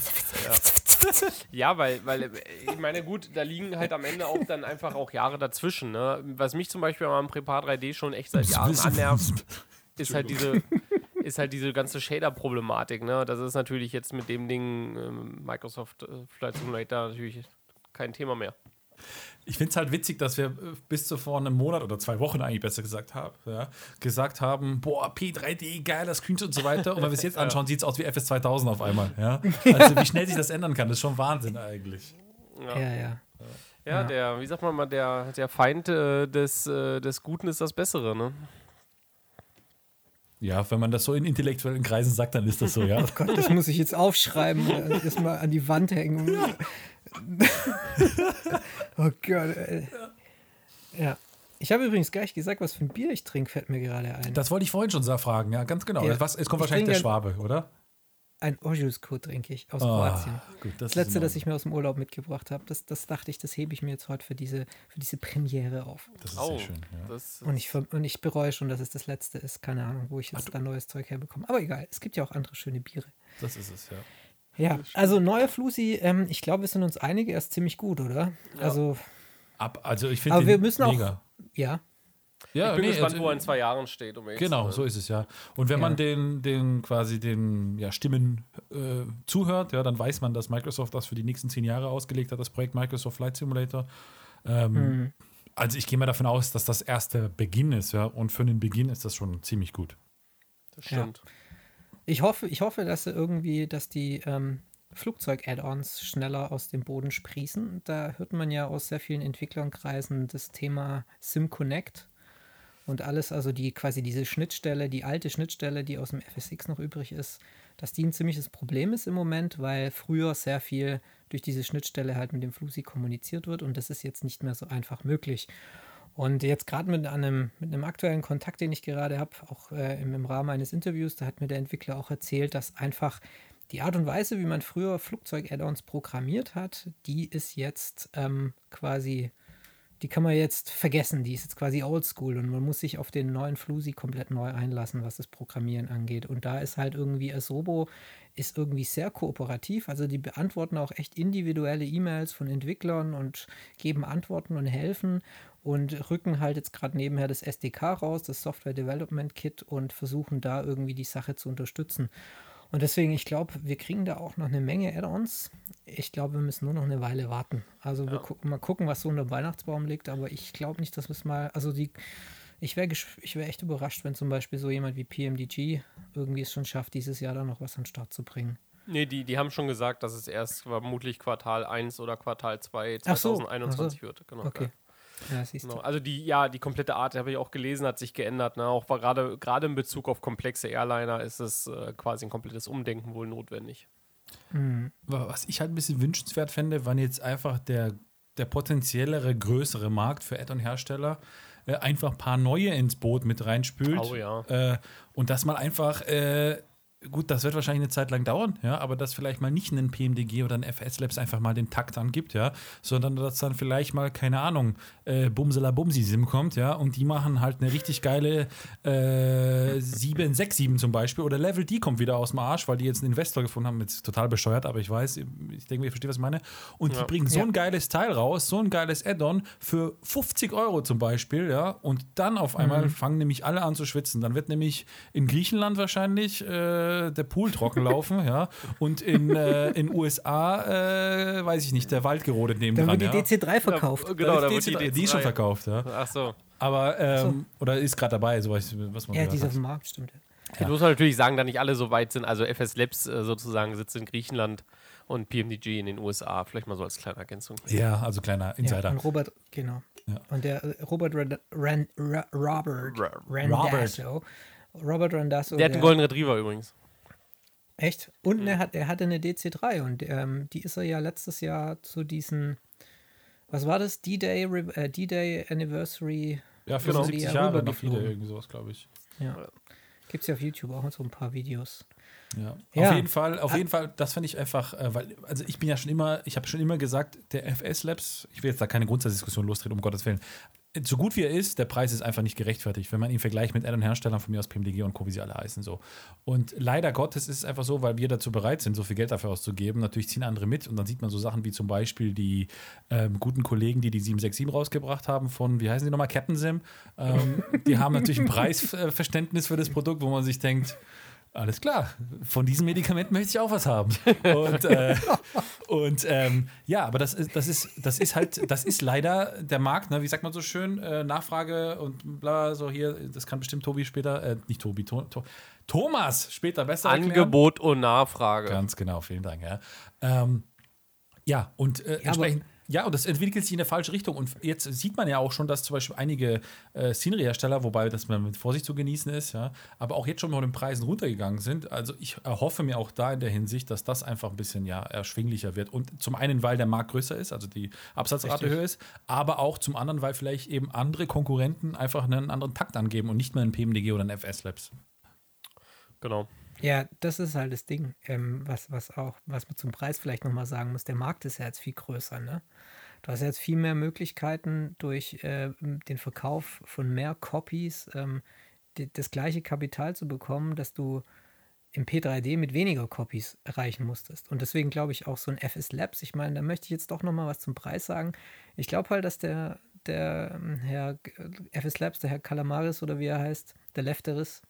Ja, weil, weil, äh, ich meine, gut, da liegen halt am Ende auch dann einfach auch Jahre dazwischen. Ne? Was mich zum Beispiel am Prepar 3D schon echt seit Jahren annervt, ist halt diese, ist halt diese ganze Shader-Problematik. Ne? Das ist natürlich jetzt mit dem Ding ähm, Microsoft äh, Flight Simulator natürlich kein Thema mehr. Ich finde es halt witzig, dass wir äh, bis zu vor einem Monat oder zwei Wochen eigentlich besser gesagt haben, ja, gesagt haben, boah, P3D, geiler Screenshot und so weiter. Und wenn wir es jetzt anschauen, sieht es aus wie FS 2000 auf einmal. Ja? Also wie schnell sich das ändern kann, das ist schon Wahnsinn eigentlich. Ja, ja. Ja, Ja. der, wie sagt man mal, der, der Feind äh, des, äh, des Guten ist das Bessere, ne? Ja, wenn man das so in intellektuellen Kreisen sagt, dann ist das so, ja. Gott, das muss ich jetzt aufschreiben, äh, das mal an die Wand hängen. oh Gott. Ey. Ja. Ich habe übrigens gleich gesagt, was für ein Bier ich trinke, fällt mir gerade ein. Das wollte ich vorhin schon fragen, ja, ganz genau. Ja. Was, es kommt Ich wahrscheinlich der Schwabe, oder? ein Ojusko trinke ich aus Ah, Kroatien. gut, das, Das letzte, das ich mir aus dem Urlaub mitgebracht habe, das, das dachte ich, das hebe ich mir jetzt heute für diese, für diese Premiere auf. Das ist Oh, sehr schön. Ja. das, Und ich, und ich bereue schon, dass es das letzte ist. Keine Ahnung, wo ich jetzt da neues Zeug herbekomme. Aber egal, es gibt ja auch andere schöne Biere. Das ist es, ja. Ja, also neuer Flusi, ähm, ich glaube, wir sind uns einige, er ist ziemlich gut, oder? Also, Ab, also ich finde aber wir müssen auch, mega. ja, Ja, ich bin nee, gespannt, also- wo er in zwei Jahren steht. Um ehrlich zu Genau, sein. so ist es ja. Und wenn Ja. man den, den quasi den ja, Stimmen äh, zuhört, ja, dann weiß man, dass Microsoft das für die nächsten zehn Jahre ausgelegt hat, das Projekt Microsoft Flight Simulator. Ähm, Mhm. Also ich gehe mal davon aus, dass das erst der Beginn ist, ja. Und für den Beginn ist das schon ziemlich gut. Das stimmt. Ich hoffe, ich hoffe, dass irgendwie, dass die ähm, Flugzeug-Add-ons schneller aus dem Boden sprießen. Da hört man ja aus sehr vielen Entwicklerkreisen das Thema SimConnect und alles, also die quasi diese Schnittstelle, die alte Schnittstelle, die aus dem FSX noch übrig ist, dass die ein ziemliches Problem ist im Moment, weil früher sehr viel durch diese Schnittstelle halt mit dem Flusi kommuniziert wird und das ist jetzt nicht mehr so einfach möglich. Und jetzt gerade mit einem, mit einem aktuellen Kontakt, den ich gerade habe, auch äh, im, im Rahmen eines Interviews, da hat mir der Entwickler auch erzählt, dass einfach die Art und Weise, wie man früher Flugzeug-Add-ons programmiert hat, die ist jetzt ähm, quasi, die kann man jetzt vergessen, die ist jetzt quasi oldschool und man muss sich auf den neuen Flusi komplett neu einlassen, was das Programmieren angeht. Und da ist halt irgendwie Asobo ist irgendwie sehr kooperativ, also die beantworten auch echt individuelle E-Mails von Entwicklern und geben Antworten und helfen und rücken halt jetzt gerade nebenher das SDK raus, das Software Development Kit und versuchen da irgendwie die Sache zu unterstützen. Und deswegen, ich glaube, wir kriegen da auch noch eine Menge Add-ons. Ich glaube, wir müssen nur noch eine Weile warten. Also wir gucken, mal gucken, was so unter dem Weihnachtsbaum liegt, aber ich glaube nicht, dass wir es mal, also die Ich wäre ich wär echt überrascht, wenn zum Beispiel so jemand wie PMDG irgendwie es schon schafft, dieses Jahr dann noch was an den Start zu bringen. Nee, die, die haben schon gesagt, dass es erst vermutlich Quartal 1 oder Quartal 2 2021 so, so. wird. Genau, okay. Ja, genau. Also die, ja, die komplette Art, habe ich auch gelesen, hat sich geändert. Ne? Auch gerade, gerade in Bezug auf komplexe Airliner ist es äh, quasi ein komplettes Umdenken wohl notwendig. Mhm. Was ich halt ein bisschen wünschenswert fände, wann jetzt einfach der, der potenziellere, größere Markt für Add-on-Hersteller äh, einfach ein paar neue ins Boot mit reinspült. Oh, ja. Äh, und dass man einfach äh, gut, das wird wahrscheinlich eine Zeit lang dauern, ja, aber dass vielleicht mal nicht ein PMDG oder ein FS Labs einfach mal den Takt angibt, ja, sondern dass dann vielleicht mal, keine Ahnung, äh, Bumsela Bumsi Sim kommt, ja, und die machen halt eine richtig geile äh, 767 zum Beispiel oder Level D kommt wieder aus dem Arsch, weil die jetzt einen Investor gefunden haben, jetzt total bescheuert, aber ich weiß, ich denke, ihr versteht, was ich meine. Und ja. die bringen so ein geiles Teil raus, so ein geiles Add-on für 50 Euro zum Beispiel, ja, und dann auf einmal mhm. fangen nämlich alle an zu schwitzen. Dann wird nämlich in Griechenland wahrscheinlich äh, der Pool trocken laufen, ja. Und in äh, in USA, äh, weiß ich nicht, der Wald gerodet neben Dann wird die DC3 verkauft. Ja, genau, da wird die, DC3, die ist schon verkauft, ja. Ach so. Aber, ähm, so. oder ist gerade dabei, so was, was man Ja, die ist auf dem Markt, stimmt. Ja. Ich muss natürlich sagen, da nicht alle so weit sind. Also FS Labs äh, sozusagen sitzt in Griechenland und PMDG in den USA. Vielleicht mal so als kleine Ergänzung. Ja, also kleiner Insider. Ja, und Robert, genau. Ja. Und der äh, Robert Ran, Ran, Robert Randasso. Robert Randasso. Der hat einen Golden Retriever übrigens. Echt? Und mhm. er, hat, er hatte eine DC3 und ähm, die ist er ja letztes Jahr zu diesen, was war das? D-Day äh, D-Day Anniversary. Ja, 75 Jahre noch wieder irgendwie sowas, glaube ich. Ja. Gibt es ja auf YouTube auch so ein paar Videos. Ja. ja. Auf jeden Fall, auf ah. jeden Fall, das finde ich einfach, äh, weil, also ich bin ja schon immer, ich habe schon immer gesagt, der FS Labs, ich will jetzt da keine Grundsatzdiskussion lostreten, um Gottes Willen, so gut wie er ist, der Preis ist einfach nicht gerechtfertigt, wenn man ihn vergleicht mit anderen Herstellern von mir aus PMDG und Co., wie sie alle heißen. So. Und leider Gottes ist es einfach so, weil wir dazu bereit sind, so viel Geld dafür auszugeben. Natürlich ziehen andere mit und dann sieht man so Sachen wie zum Beispiel die ähm, guten Kollegen, die die 767 rausgebracht haben von, wie heißen die nochmal, Captain Sim. Ähm, die haben natürlich ein Preisverständnis für das Produkt, wo man sich denkt, alles klar, von diesem Medikament möchte ich auch was haben. Und, äh, und ähm, ja, aber das ist, das, ist, das ist halt, das ist leider der Markt, ne? wie sagt man so schön, äh, Nachfrage und bla, so hier, das kann bestimmt Tobi später, äh, nicht Tobi, to, to, Thomas später besser erklären. Angebot und Nachfrage. Ganz genau, vielen Dank. Ja, ähm, ja und äh, ja, entsprechend ja, und das entwickelt sich in der falsche Richtung. Und jetzt sieht man ja auch schon, dass zum Beispiel einige äh, Scenery-Hersteller, wobei das mit Vorsicht zu genießen ist, ja, aber auch jetzt schon mit den Preisen runtergegangen sind. Also ich erhoffe mir auch da in der Hinsicht, dass das einfach ein bisschen ja, erschwinglicher wird. Und zum einen, weil der Markt größer ist, also die Absatzrate höher ist, aber auch zum anderen, weil vielleicht eben andere Konkurrenten einfach einen anderen Takt angeben und nicht mehr ein PMDG oder ein FS Labs. Genau. Ja, das ist halt das Ding, ähm, was, was auch, was man zum Preis vielleicht nochmal sagen muss. Der Markt ist ja jetzt viel größer, ne? Du hast jetzt viel mehr Möglichkeiten durch äh, den Verkauf von mehr Copies ähm, die, das gleiche Kapital zu bekommen, dass du im P3D mit weniger Copies erreichen musstest. Und deswegen glaube ich auch so ein FS Labs. Ich meine, da möchte ich jetzt doch nochmal was zum Preis sagen. Ich glaube halt, dass der, der ähm, Herr FS Labs, der Herr Kalamaris oder wie er heißt, der Lefteris,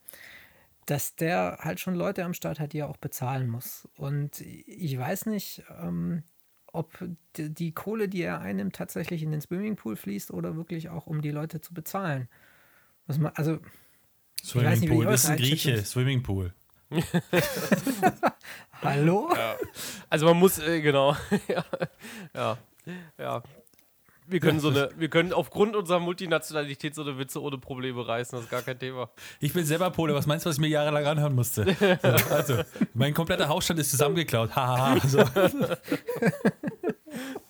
dass der halt schon Leute am Start hat, die er auch bezahlen muss. Und ich weiß nicht, ähm, ob die, Kohle, die er einnimmt, tatsächlich in den Swimmingpool fließt oder wirklich auch, um die Leute zu bezahlen. Was man, also, Swimmingpool, das ist ein Grieche, Swimmingpool. Hallo? Ja. Also man muss, äh, genau. ja. ja. Ja wir können so eine, wir können aufgrund unserer Multinationalität so eine Witze ohne Probleme reißen, das ist gar kein Thema. Ich bin selber Pole, was meinst du, was ich mir jahrelang anhören musste? So, also, mein kompletter Hausstand ist zusammengeklaut. Hahaha. so.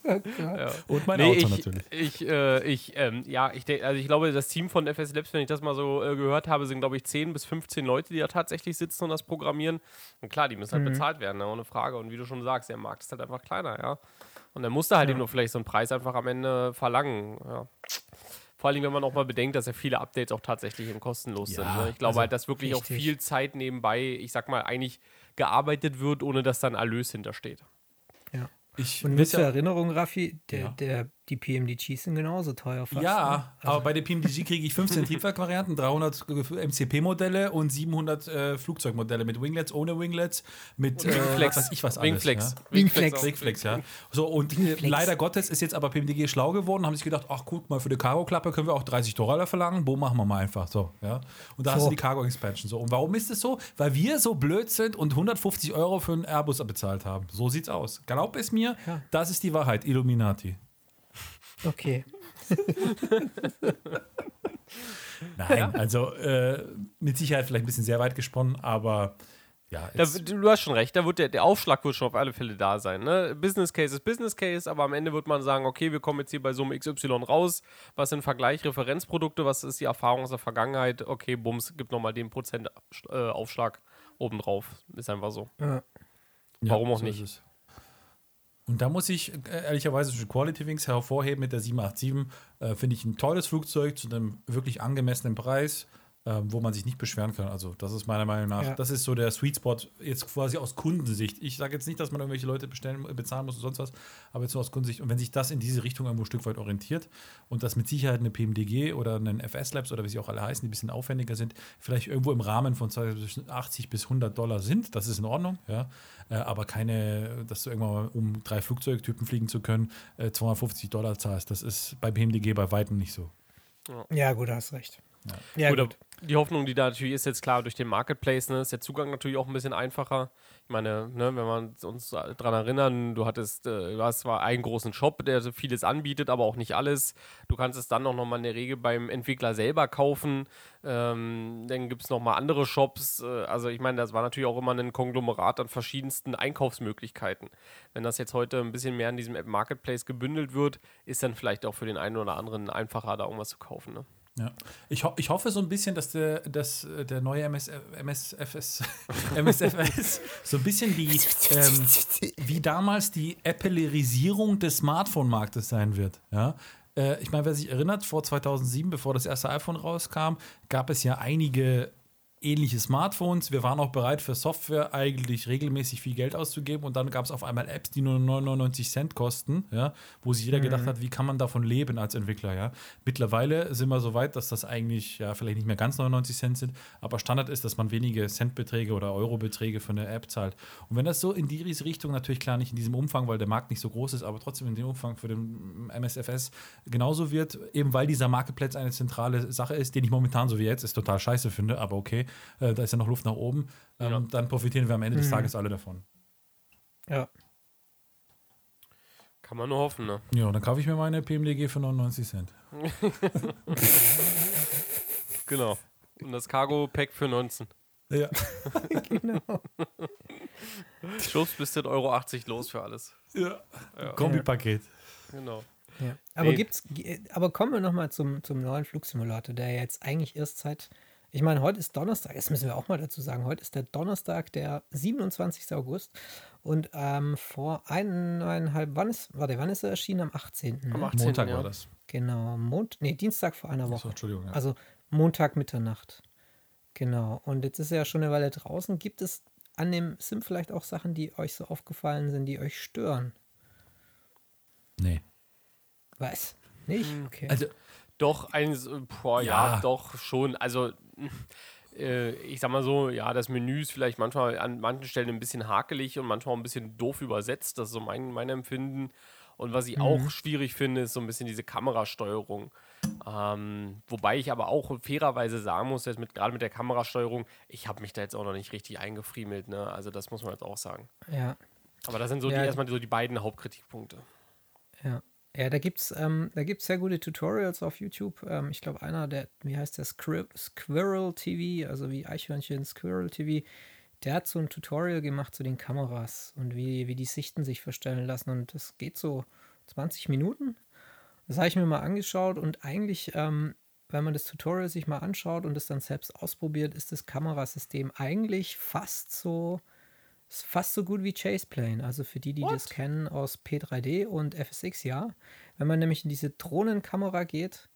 ja. Und mein nee, Auto ich, natürlich. Ich, äh, ich, ähm, ja, ich denke, also ich glaube, das Team von FS Labs, wenn ich das mal so äh, gehört habe, sind, glaube ich, 10 bis 15 Leute, die da tatsächlich sitzen und das programmieren. Und klar, die müssen halt mhm. bezahlt werden, ne, ohne Frage. Und wie du schon sagst, der Markt ist halt einfach kleiner, ja. Und dann musste halt ja. eben nur vielleicht so einen Preis einfach am Ende verlangen. Ja. Vor allem, wenn man auch mal bedenkt, dass ja viele Updates auch tatsächlich eben kostenlos ja, sind. Ne? Ich glaube also halt, dass wirklich richtig. auch viel Zeit nebenbei, ich sag mal, eigentlich gearbeitet wird, ohne dass dann Erlös hintersteht. Ja. Ich und mit zur Erinnerung, Raffi, der, ja. der die PMDGs sind genauso teuer fast. Ja, ne? Also, aber bei der PMDG kriege ich 15 Triebwerkvarianten, 300 MCP-Modelle und 700 äh, Flugzeugmodelle mit Winglets, ohne Winglets, mit äh, Wingflex. was weiß ich was alles. Wingflex. Ja. Wingflex. Wingflex, ja. So, und äh, leider Gottes ist jetzt aber PMDG schlau geworden, haben sich gedacht, ach guck mal, für die Cargo-Klappe können wir auch 30 Dollar verlangen, boom, machen wir mal einfach so, ja. Und da hast So. du die Cargo-Expansion so. Und warum ist es so? Weil wir so blöd sind und 150 Euro für einen Airbus bezahlt haben. So sieht's aus. Glaub es mir, Ja. das ist die Wahrheit, Illuminati. Okay. Nein, also äh, mit Sicherheit vielleicht ein bisschen sehr weit gesponnen, aber ja, Da, du hast schon recht, da wird der, der Aufschlag wird schon auf alle Fälle da sein. Ne? Business Case ist Business Case, aber am Ende wird man sagen, okay, wir kommen jetzt hier bei Summe XY raus. Was sind Vergleich, Referenzprodukte, was ist die Erfahrung aus der Vergangenheit? Okay, Bums, gibt nochmal den Prozent äh, Aufschlag obendrauf. Ist einfach so. Ja. ja, warum auch so nicht? Und da muss ich äh, ehrlicherweise schon Quality Wings hervorheben mit der 787. Äh, Finde ich ein tolles Flugzeug zu einem wirklich angemessenen Preis, äh, wo man sich nicht beschweren kann. Also, das ist meiner Meinung nach, Ja. das ist so der Sweet Spot, jetzt quasi aus Kundensicht. Ich sage jetzt nicht, dass man irgendwelche Leute bestellen, bezahlen muss oder sonst was, aber jetzt so aus Kundensicht. Und wenn sich das in diese Richtung irgendwo ein Stück weit orientiert und das mit Sicherheit eine PMDG oder einen FS Labs oder wie sie auch alle heißen, die ein bisschen aufwendiger sind, vielleicht irgendwo im Rahmen von 80 bis 100 Dollar sind, das ist in Ordnung, ja. Äh, aber keine, dass du irgendwann mal, um drei Flugzeugtypen fliegen zu können, äh, 250 Dollar zahlst. Das ist bei PMDG bei Weitem nicht so. ja, gut, hast recht. Ja, Oder gut. die Hoffnung, die da natürlich ist, jetzt klar durch den Marketplace, ne, ist der Zugang natürlich auch ein bisschen einfacher. Ich meine, ne, wenn wir uns daran erinnern, du hattest, äh, du hast zwar einen großen Shop, der so vieles anbietet, aber auch nicht alles. Du kannst es dann auch nochmal in der Regel beim Entwickler selber kaufen. Ähm, dann gibt es nochmal andere Shops. Äh, also ich meine, das war natürlich auch immer ein Konglomerat an verschiedensten Einkaufsmöglichkeiten. Wenn das jetzt heute ein bisschen mehr in diesem App Marketplace gebündelt wird, ist dann vielleicht auch für den einen oder anderen einfacher, da irgendwas zu kaufen. Ne? Ja. Ich, ho ich hoffe so ein bisschen, dass der, dass äh, der neue MS, MSFS, MSFS so ein bisschen die, ähm, wie damals die Applerisierung des Smartphone-Marktes sein wird. Ja? Äh, ich meine, wer sich erinnert, vor 2007, bevor das erste iPhone rauskam, gab es ja einige ähnliche Smartphones. Wir waren auch bereit für Software eigentlich regelmäßig viel Geld auszugeben und dann gab es auf einmal Apps, die nur 99 Cent kosten, ja, wo sich jeder gedacht hat, wie kann man davon leben als Entwickler, ja. Mittlerweile sind wir so weit, dass das eigentlich ja vielleicht nicht mehr ganz 99 Cent sind, aber Standard ist, dass man wenige Centbeträge oder Eurobeträge für eine App zahlt. Und wenn das so in diese Richtung natürlich klar nicht in diesem Umfang, weil der Markt nicht so groß ist, aber trotzdem in dem Umfang für den MSFS genauso wird, eben weil dieser Marketplace eine zentrale Sache ist, den ich momentan so wie jetzt ist total scheiße finde, aber okay, äh, da ist ja noch Luft nach oben, ähm, Ja. dann profitieren wir am Ende des Tages alle davon. Ja. Kann man nur hoffen, ne? Ja, dann kaufe ich mir meine PMDG für 99 Cent. Genau. Und das Cargo-Pack für 19. Ja. genau. Schluss bis 10,80 Euro los für alles. ja. Kombipaket. Genau. Ja. Aber Nee. gibt's, aber kommen wir nochmal zum, zum neuen Flugsimulator, der jetzt eigentlich erst seit, ich meine, heute ist Donnerstag, das müssen wir auch mal dazu sagen, heute ist der Donnerstag, der 27. August und ähm, vor eineinhalb, wann ist, warte, wann ist er erschienen? Am 18. Am Ne? 18. Montag ja. war das. Genau, Mond, nee, Dienstag vor einer Achso, Woche. Entschuldigung. Ja. Also Montag Mitternacht. Genau. Und jetzt ist er ja schon eine Weile draußen. Gibt es an dem Sim vielleicht auch Sachen, die euch so aufgefallen sind, die euch stören? nee. Was? Nicht? Okay. Also, Doch, eins, äh, boah, ja. Ja. doch schon. Also, äh, ich sag mal so, ja, das Menü ist vielleicht manchmal an manchen Stellen ein bisschen hakelig und manchmal auch ein bisschen doof übersetzt. Das ist so mein, mein Empfinden. Und was ich auch schwierig finde, ist so ein bisschen diese Kamerasteuerung. Ähm, wobei ich aber auch fairerweise sagen muss, jetzt mit, gerade mit der Kamerasteuerung, ich habe mich da jetzt auch noch nicht richtig eingefriemelt. Ne? Also, das muss man jetzt auch sagen. ja. Aber das sind so Ja. die, erstmal so die beiden Hauptkritikpunkte. Ja. Ja, da gibt's, ähm, da gibt's sehr gute Tutorials auf YouTube. Ähm, ich glaube, einer, der, wie heißt der, Squir Squirrel TV, also wie Eichhörnchen Squirrel TV, der hat so ein Tutorial gemacht zu den Kameras und wie, wie die Sichten sich verstellen lassen. Und das geht so 20 Minuten. Das habe ich mir mal angeschaut und eigentlich, ähm, wenn man das Tutorial sich mal anschaut und es dann selbst ausprobiert, ist das Kamerasystem eigentlich fast so, ist fast so gut wie Chaseplane. Also für die, die das kennen aus P3D und FSX, ja. Wenn man nämlich in diese Drohnenkamera geht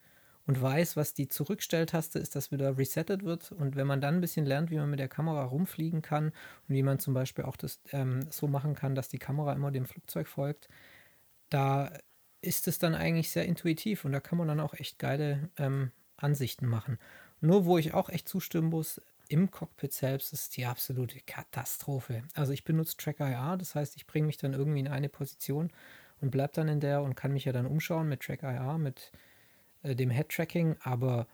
und weiß, was die Zurückstelltaste ist, dass wieder resettet wird. Und wenn man dann ein bisschen lernt, wie man mit der Kamera rumfliegen kann und wie man zum Beispiel auch das ähm, so machen kann, dass die Kamera immer dem Flugzeug folgt, da ist es dann eigentlich sehr intuitiv und da kann man dann auch echt geile ähm, Ansichten machen. Nur wo ich auch echt zustimmen muss, im Cockpit selbst ist die absolute Katastrophe. Also ich benutze Tracker IR, das heißt, ich bringe mich dann irgendwie in eine Position und bleibe dann in der und kann mich ja dann umschauen mit Tracker IR, mit äh, dem Head-Tracking, aber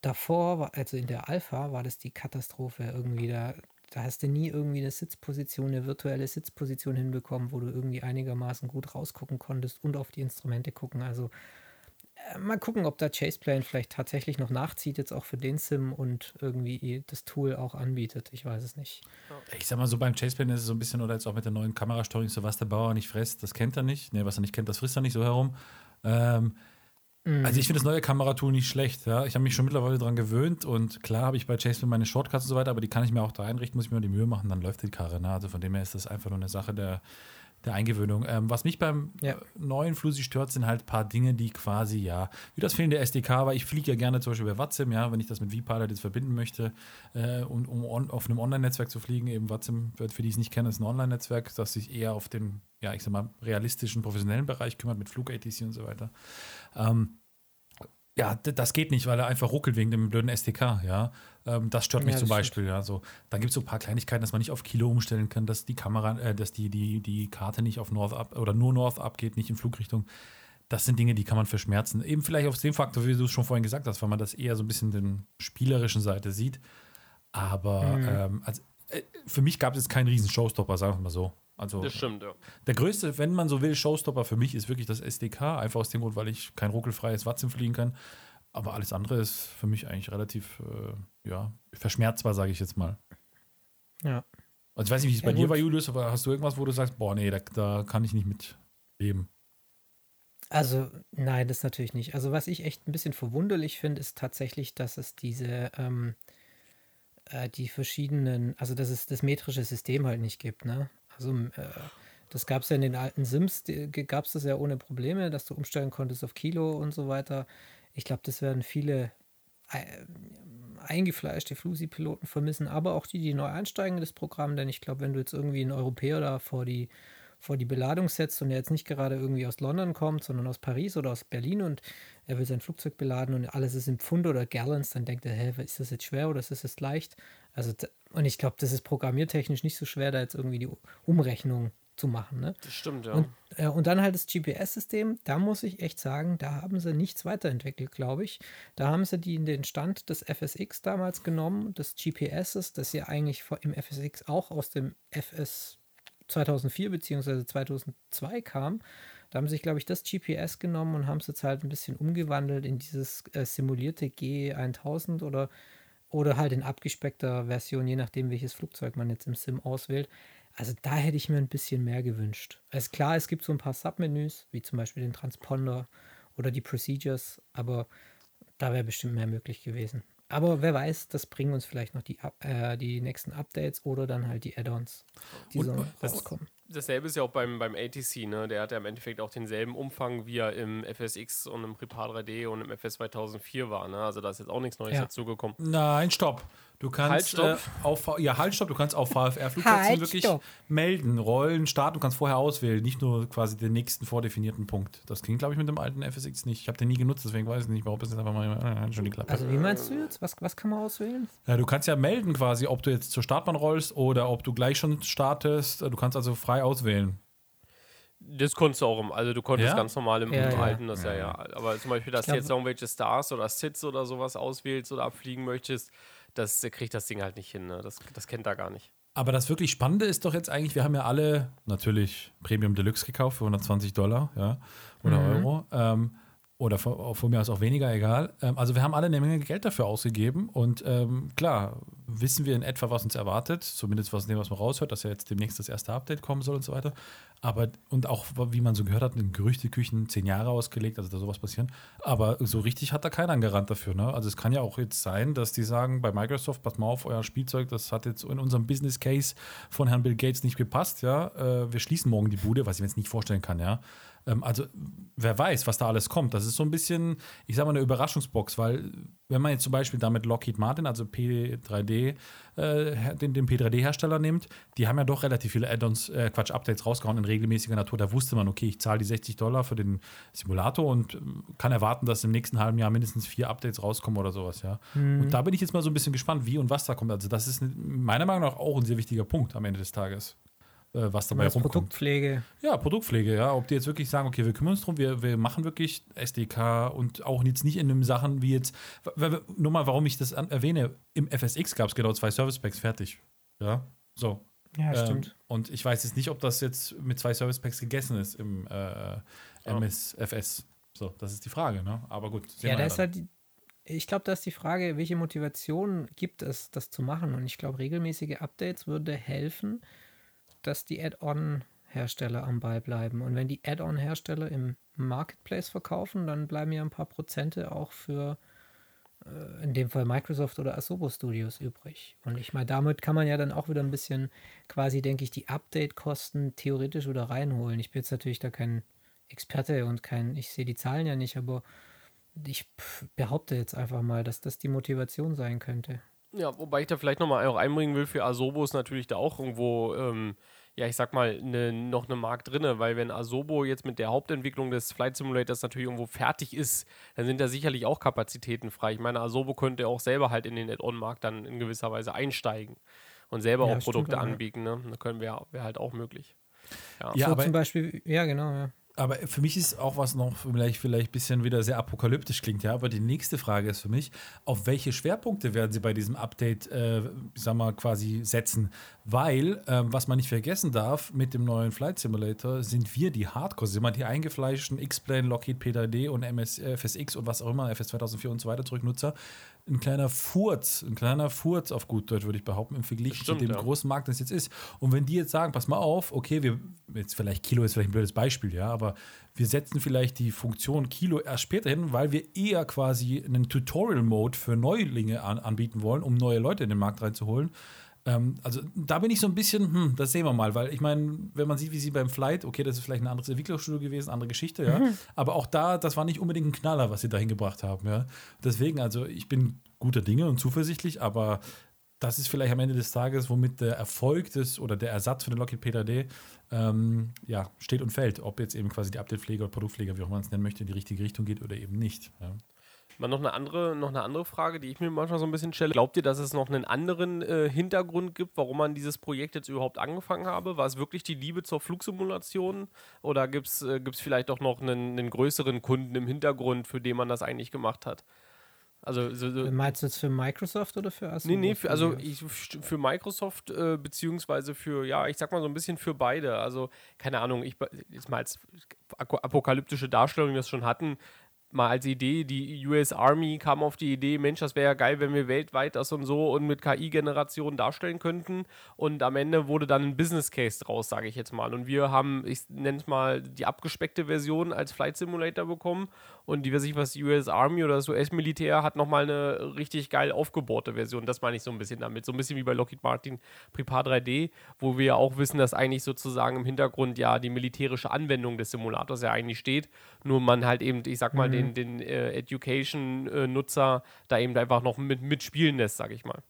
davor, also in der Alpha, war das die Katastrophe irgendwie. Da, da hast du nie irgendwie eine Sitzposition, eine virtuelle Sitzposition hinbekommen, wo du irgendwie einigermaßen gut rausgucken konntest und auf die Instrumente gucken. Also mal gucken, ob da Chaseplane vielleicht tatsächlich noch nachzieht, jetzt auch für den Sim und irgendwie das Tool auch anbietet. Ich weiß es nicht. Ich sag mal so, beim Chaseplane ist es so ein bisschen, oder jetzt auch mit der neuen Kamerasteuerung, so was der Bauer nicht frisst, das kennt er nicht. Ne, was er nicht kennt, das frisst er nicht so herum. Ähm, Mhm. Also ich finde das neue Kameratool nicht schlecht. Ja? Ich habe mich schon mittlerweile daran gewöhnt und klar habe ich bei Chase meine Shortcuts und so weiter, aber die kann ich mir auch da einrichten, muss ich mir die Mühe machen, dann läuft die Karre. Ne? Also von dem her ist das einfach nur eine Sache der, der Eingewöhnung. Ähm, was mich beim ja. neuen Flusi stört, sind halt ein paar Dinge, die quasi, ja, wie das fehlende SDK, weil ich fliege ja gerne zum Beispiel über WhatsApp, ja, wenn ich das mit vPilot jetzt verbinden möchte, äh, um, um on, auf einem Online-Netzwerk zu fliegen, eben WhatsApp, für die es nicht kennen, ist ein Online-Netzwerk, das sich eher auf den, ja, ich sag mal, realistischen, professionellen Bereich kümmert, mit Flug-ATC und so weiter. Ähm, ja, das geht nicht, weil er einfach ruckelt wegen dem blöden SDK, ja. Ähm, das stört mich ja, zum Beispiel, stimmt. ja. So, dann gibt es so ein paar Kleinigkeiten, dass man nicht auf Kilo umstellen kann, dass die Kamera, äh, dass die, die, die Karte nicht auf North ab oder nur North abgeht, nicht in Flugrichtung. Das sind Dinge, die kann man verschmerzen. Eben vielleicht auf dem Faktor, wie du es schon vorhin gesagt hast, weil man das eher so ein bisschen den spielerischen Seite sieht. Aber mhm. ähm, also, äh, für mich gab es jetzt keinen riesen Showstopper, sagen wir mal so. Also, das stimmt, ja. Der größte, wenn man so will, Showstopper für mich ist wirklich das SDK. Einfach aus dem Grund, weil ich kein ruckelfreies Watson fliegen kann. Aber alles andere ist für mich eigentlich relativ, äh, ja, verschmerzbar, sage ich jetzt mal. Ja. Also ich weiß nicht, wie es ja, bei gut. dir war, Julius, aber hast du irgendwas, wo du sagst, boah, nee, da, da kann ich nicht mit leben? Also, nein, das natürlich nicht. Also, was ich echt ein bisschen verwunderlich finde, ist tatsächlich, dass es diese, ähm, äh, die verschiedenen, also dass es das metrische System halt nicht gibt, ne? Also äh, das gab es ja in den alten Sims, gab es das ja ohne Probleme, dass du umstellen konntest auf Kilo und so weiter. Ich glaube, das werden viele äh, eingefleischte Flusi-Piloten vermissen, aber auch die, die neu einsteigen in das Programm, denn ich glaube, wenn du jetzt irgendwie einen Europäer da vor die, vor die Beladung setzt und er jetzt nicht gerade irgendwie aus London kommt, sondern aus Paris oder aus Berlin und er will sein Flugzeug beladen und alles ist im Pfund oder Gallons, dann denkt er, hä, ist das jetzt schwer oder ist das jetzt leicht? Also, und ich glaube, das ist programmiertechnisch nicht so schwer, da jetzt irgendwie die Umrechnung zu machen. Ne? Das stimmt, ja. Und, äh, und dann halt das GPS-System, da muss ich echt sagen, da haben sie nichts weiterentwickelt, glaube ich. Da haben sie die in den Stand des FSX damals genommen, des GPSs, das ja eigentlich im FSX auch aus dem FS 2004 bzw. 2002 kam. Da haben sie sich, glaube ich, das GPS genommen und haben es jetzt halt ein bisschen umgewandelt in dieses äh, simulierte G1000 oder oder halt in abgespeckter Version, je nachdem, welches Flugzeug man jetzt im Sim auswählt. Also da hätte ich mir ein bisschen mehr gewünscht. Also klar, es gibt so ein paar Submenüs, wie zum Beispiel den Transponder oder die Procedures, aber da wäre bestimmt mehr möglich gewesen. Aber wer weiß, das bringen uns vielleicht noch die, äh, die nächsten Updates oder dann halt die Add-ons, die so rauskommen dasselbe ist ja auch beim, beim ATC, ne? Der hat ja im Endeffekt auch denselben Umfang, wie er im FSX und im Prepar 3D und im FS 2004 war, ne? Also da ist jetzt auch nichts Neues ja. dazugekommen. Nein, stopp. Du kannst halt, äh, auf ja halt stopp, du kannst auf VFR-Flugplätzen halt, wirklich stopp. melden, rollen, starten, du kannst vorher auswählen, nicht nur quasi den nächsten vordefinierten Punkt. Das ging, glaube ich, mit dem alten FSX nicht. Ich habe den nie genutzt, deswegen weiß ich nicht, warum es jetzt einfach mal äh, schon die Klappe. Also wie meinst du jetzt? Was, was kann man auswählen? Ja, du kannst ja melden quasi, ob du jetzt zur Startbahn rollst oder ob du gleich schon startest. Du kannst also frei auswählen. Das konntest du auch im, also du konntest ja? ganz normal im, ja, im Alten das ja, ja. Aber zum Beispiel, dass du jetzt irgendwelche Stars oder Sits oder sowas auswählst oder abfliegen möchtest, das kriegt das Ding halt nicht hin. Ne? Das, das kennt er gar nicht. Aber das wirklich Spannende ist doch jetzt eigentlich, wir haben ja alle natürlich Premium Deluxe gekauft für 120 Dollar ja, oder mhm. Euro. Ähm, oder von, von, mir aus auch weniger, egal. Ähm, also wir haben alle eine Menge Geld dafür ausgegeben und ähm, klar, wissen wir in etwa, was uns erwartet, zumindest was dem, was man raushört, dass ja jetzt demnächst das erste Update kommen soll und so weiter. Aber, und auch, wie man so gehört hat, in Gerüchteküchen zehn Jahre ausgelegt, also da sowas passieren. Aber so richtig hat da keiner einen Garant dafür. Ne? Also es kann ja auch jetzt sein, dass die sagen bei Microsoft, pass mal auf, euer Spielzeug, das hat jetzt in unserem Business Case von Herrn Bill Gates nicht gepasst, ja. Äh, wir schließen morgen die Bude, was ich mir jetzt nicht vorstellen kann, ja. Ähm, also wer weiß, was da alles kommt. Das ist so ein bisschen, ich sag mal, eine Überraschungsbox, weil wenn man jetzt zum Beispiel damit Lockheed Martin, also P3D, äh, den, den P3D-Hersteller nimmt, die haben ja doch relativ viele Add-ons, äh, Quatsch, Updates rausgehauen in regelmäßiger Natur. Da wusste man, okay, ich zahle die 60 Dollar für den Simulator und äh, kann erwarten, dass im nächsten halben Jahr mindestens vier Updates rauskommen oder sowas, ja. Mhm. Und da bin ich jetzt mal so ein bisschen gespannt, wie und was da kommt. Also das ist meiner Meinung nach auch ein sehr wichtiger Punkt am Ende des Tages. Äh, was dabei rumkommt. Produktpflege. Ja, Produktpflege, ja. Ob die jetzt wirklich sagen, okay, wir kümmern uns drum, wir, wir machen wirklich SDK und auch jetzt nicht in einem Sachen wie jetzt, nur mal, warum ich das erwähne, im FSX gab es genau zwei Service Packs fertig. Ja, so. Ja, ähm, stimmt. Und ich weiß jetzt nicht, ob das jetzt mit zwei Service Packs gegessen ist im äh, MSFS. So, das ist die Frage, ne? Aber gut. Ja, da ist halt die, ich glaube, da ist die Frage, welche Motivation gibt es, das zu machen? Und ich glaube, regelmäßige Updates würde helfen, dass die Add-on-Hersteller am Ball bleiben. Und wenn die Add-on-Hersteller im Marketplace verkaufen, dann bleiben ja ein paar Prozente auch für äh, in dem Fall Microsoft oder Asobo Studios übrig. Und ich meine, damit kann man ja dann auch wieder ein bisschen quasi, denke ich, die Update-Kosten theoretisch wieder reinholen. Ich bin jetzt natürlich da kein Experte und kein, ich sehe die Zahlen ja nicht, aber ich behaupte jetzt einfach mal, dass das die Motivation sein könnte. Ja, wobei ich da vielleicht nochmal auch einbringen will, für Asobo ist natürlich da auch irgendwo, ähm, ja, ich sag mal, ne, noch eine Markt drin, weil wenn Asobo jetzt mit der Hauptentwicklung des Flight Simulators natürlich irgendwo fertig ist, dann sind da sicherlich auch Kapazitäten frei. Ich meine, Asobo könnte auch selber halt in den Add-on-Markt dann in gewisser Weise einsteigen und selber ja, auch Produkte stimmt, anbieten. Ne? Da können wir wäre halt auch möglich. Ja, ja so zum Beispiel, ja, genau, ja. Aber für mich ist auch was noch vielleicht vielleicht ein bisschen wieder sehr apokalyptisch klingt, ja. Aber die nächste Frage ist für mich, auf welche Schwerpunkte werden Sie bei diesem Update, äh, sag mal, quasi setzen? Weil, ähm, was man nicht vergessen darf, mit dem neuen Flight Simulator sind wir die Hardcore, sind wir die eingefleischten X-Plane, Lockheed P3D und MS, FSX und was auch immer, FS 2004 und so weiter Zurücknutzer, ein kleiner Furz, ein kleiner Furz auf gut Deutsch, würde ich behaupten, im Vergleich zu dem ja. großen Markt, das jetzt ist. Und wenn die jetzt sagen, pass mal auf, okay, wir, jetzt vielleicht Kilo ist vielleicht ein blödes Beispiel, ja, aber wir setzen vielleicht die Funktion Kilo erst später hin, weil wir eher quasi einen Tutorial-Mode für Neulinge an, anbieten wollen, um neue Leute in den Markt reinzuholen ähm, also da bin ich so ein bisschen, hm, das sehen wir mal, weil ich meine, wenn man sieht, wie sie beim Flight, okay, das ist vielleicht ein anderes Entwicklerstudio gewesen, andere Geschichte, ja. Mhm. Aber auch da, das war nicht unbedingt ein Knaller, was sie da hingebracht haben, ja. Deswegen, also ich bin guter Dinge und zuversichtlich, aber das ist vielleicht am Ende des Tages, womit der Erfolg des oder der Ersatz für den Lockheed P3D ähm, ja, steht und fällt, ob jetzt eben quasi die Update-Pflege oder Produktpflege, wie auch man es nennen möchte, in die richtige Richtung geht oder eben nicht. Ja. Mal noch eine andere, noch eine andere Frage, die ich mir manchmal so ein bisschen stelle. Glaubt ihr, dass es noch einen anderen äh, Hintergrund gibt, warum man dieses Projekt jetzt überhaupt angefangen habe? War es wirklich die Liebe zur Flugsimulation? Oder gibt es äh, vielleicht auch noch einen, einen, größeren Kunden im Hintergrund, für den man das eigentlich gemacht hat? Also, so, so Meinst du jetzt für Microsoft oder für Asus? Nee, nee, für, also ich, für Microsoft äh, beziehungsweise für, ja, ich sag mal so ein bisschen für beide. Also, keine Ahnung, ich jetzt mal als apokalyptische Darstellung das schon hatten, mal als Idee, die US Army kam auf die Idee, Mensch, das wäre ja geil, wenn wir weltweit das und so und mit KI-Generationen darstellen könnten. Und am Ende wurde dann ein Business Case draus, sage ich jetzt mal. Und wir haben, ich nenne es mal, die abgespeckte Version als Flight Simulator bekommen. Und die, weiß ich was, US Army oder das US-Militär hat nochmal eine richtig geil aufgebohrte Version. Das meine ich so ein bisschen damit. So ein bisschen wie bei Lockheed Martin Prepar 3D, wo wir ja auch wissen, dass eigentlich sozusagen im Hintergrund ja die militärische Anwendung des Simulators ja eigentlich steht. Nur man halt eben, ich sag mal, mhm. den den, den äh, Education-Nutzer da eben einfach noch mit, mitspielen lässt, sag ich mal.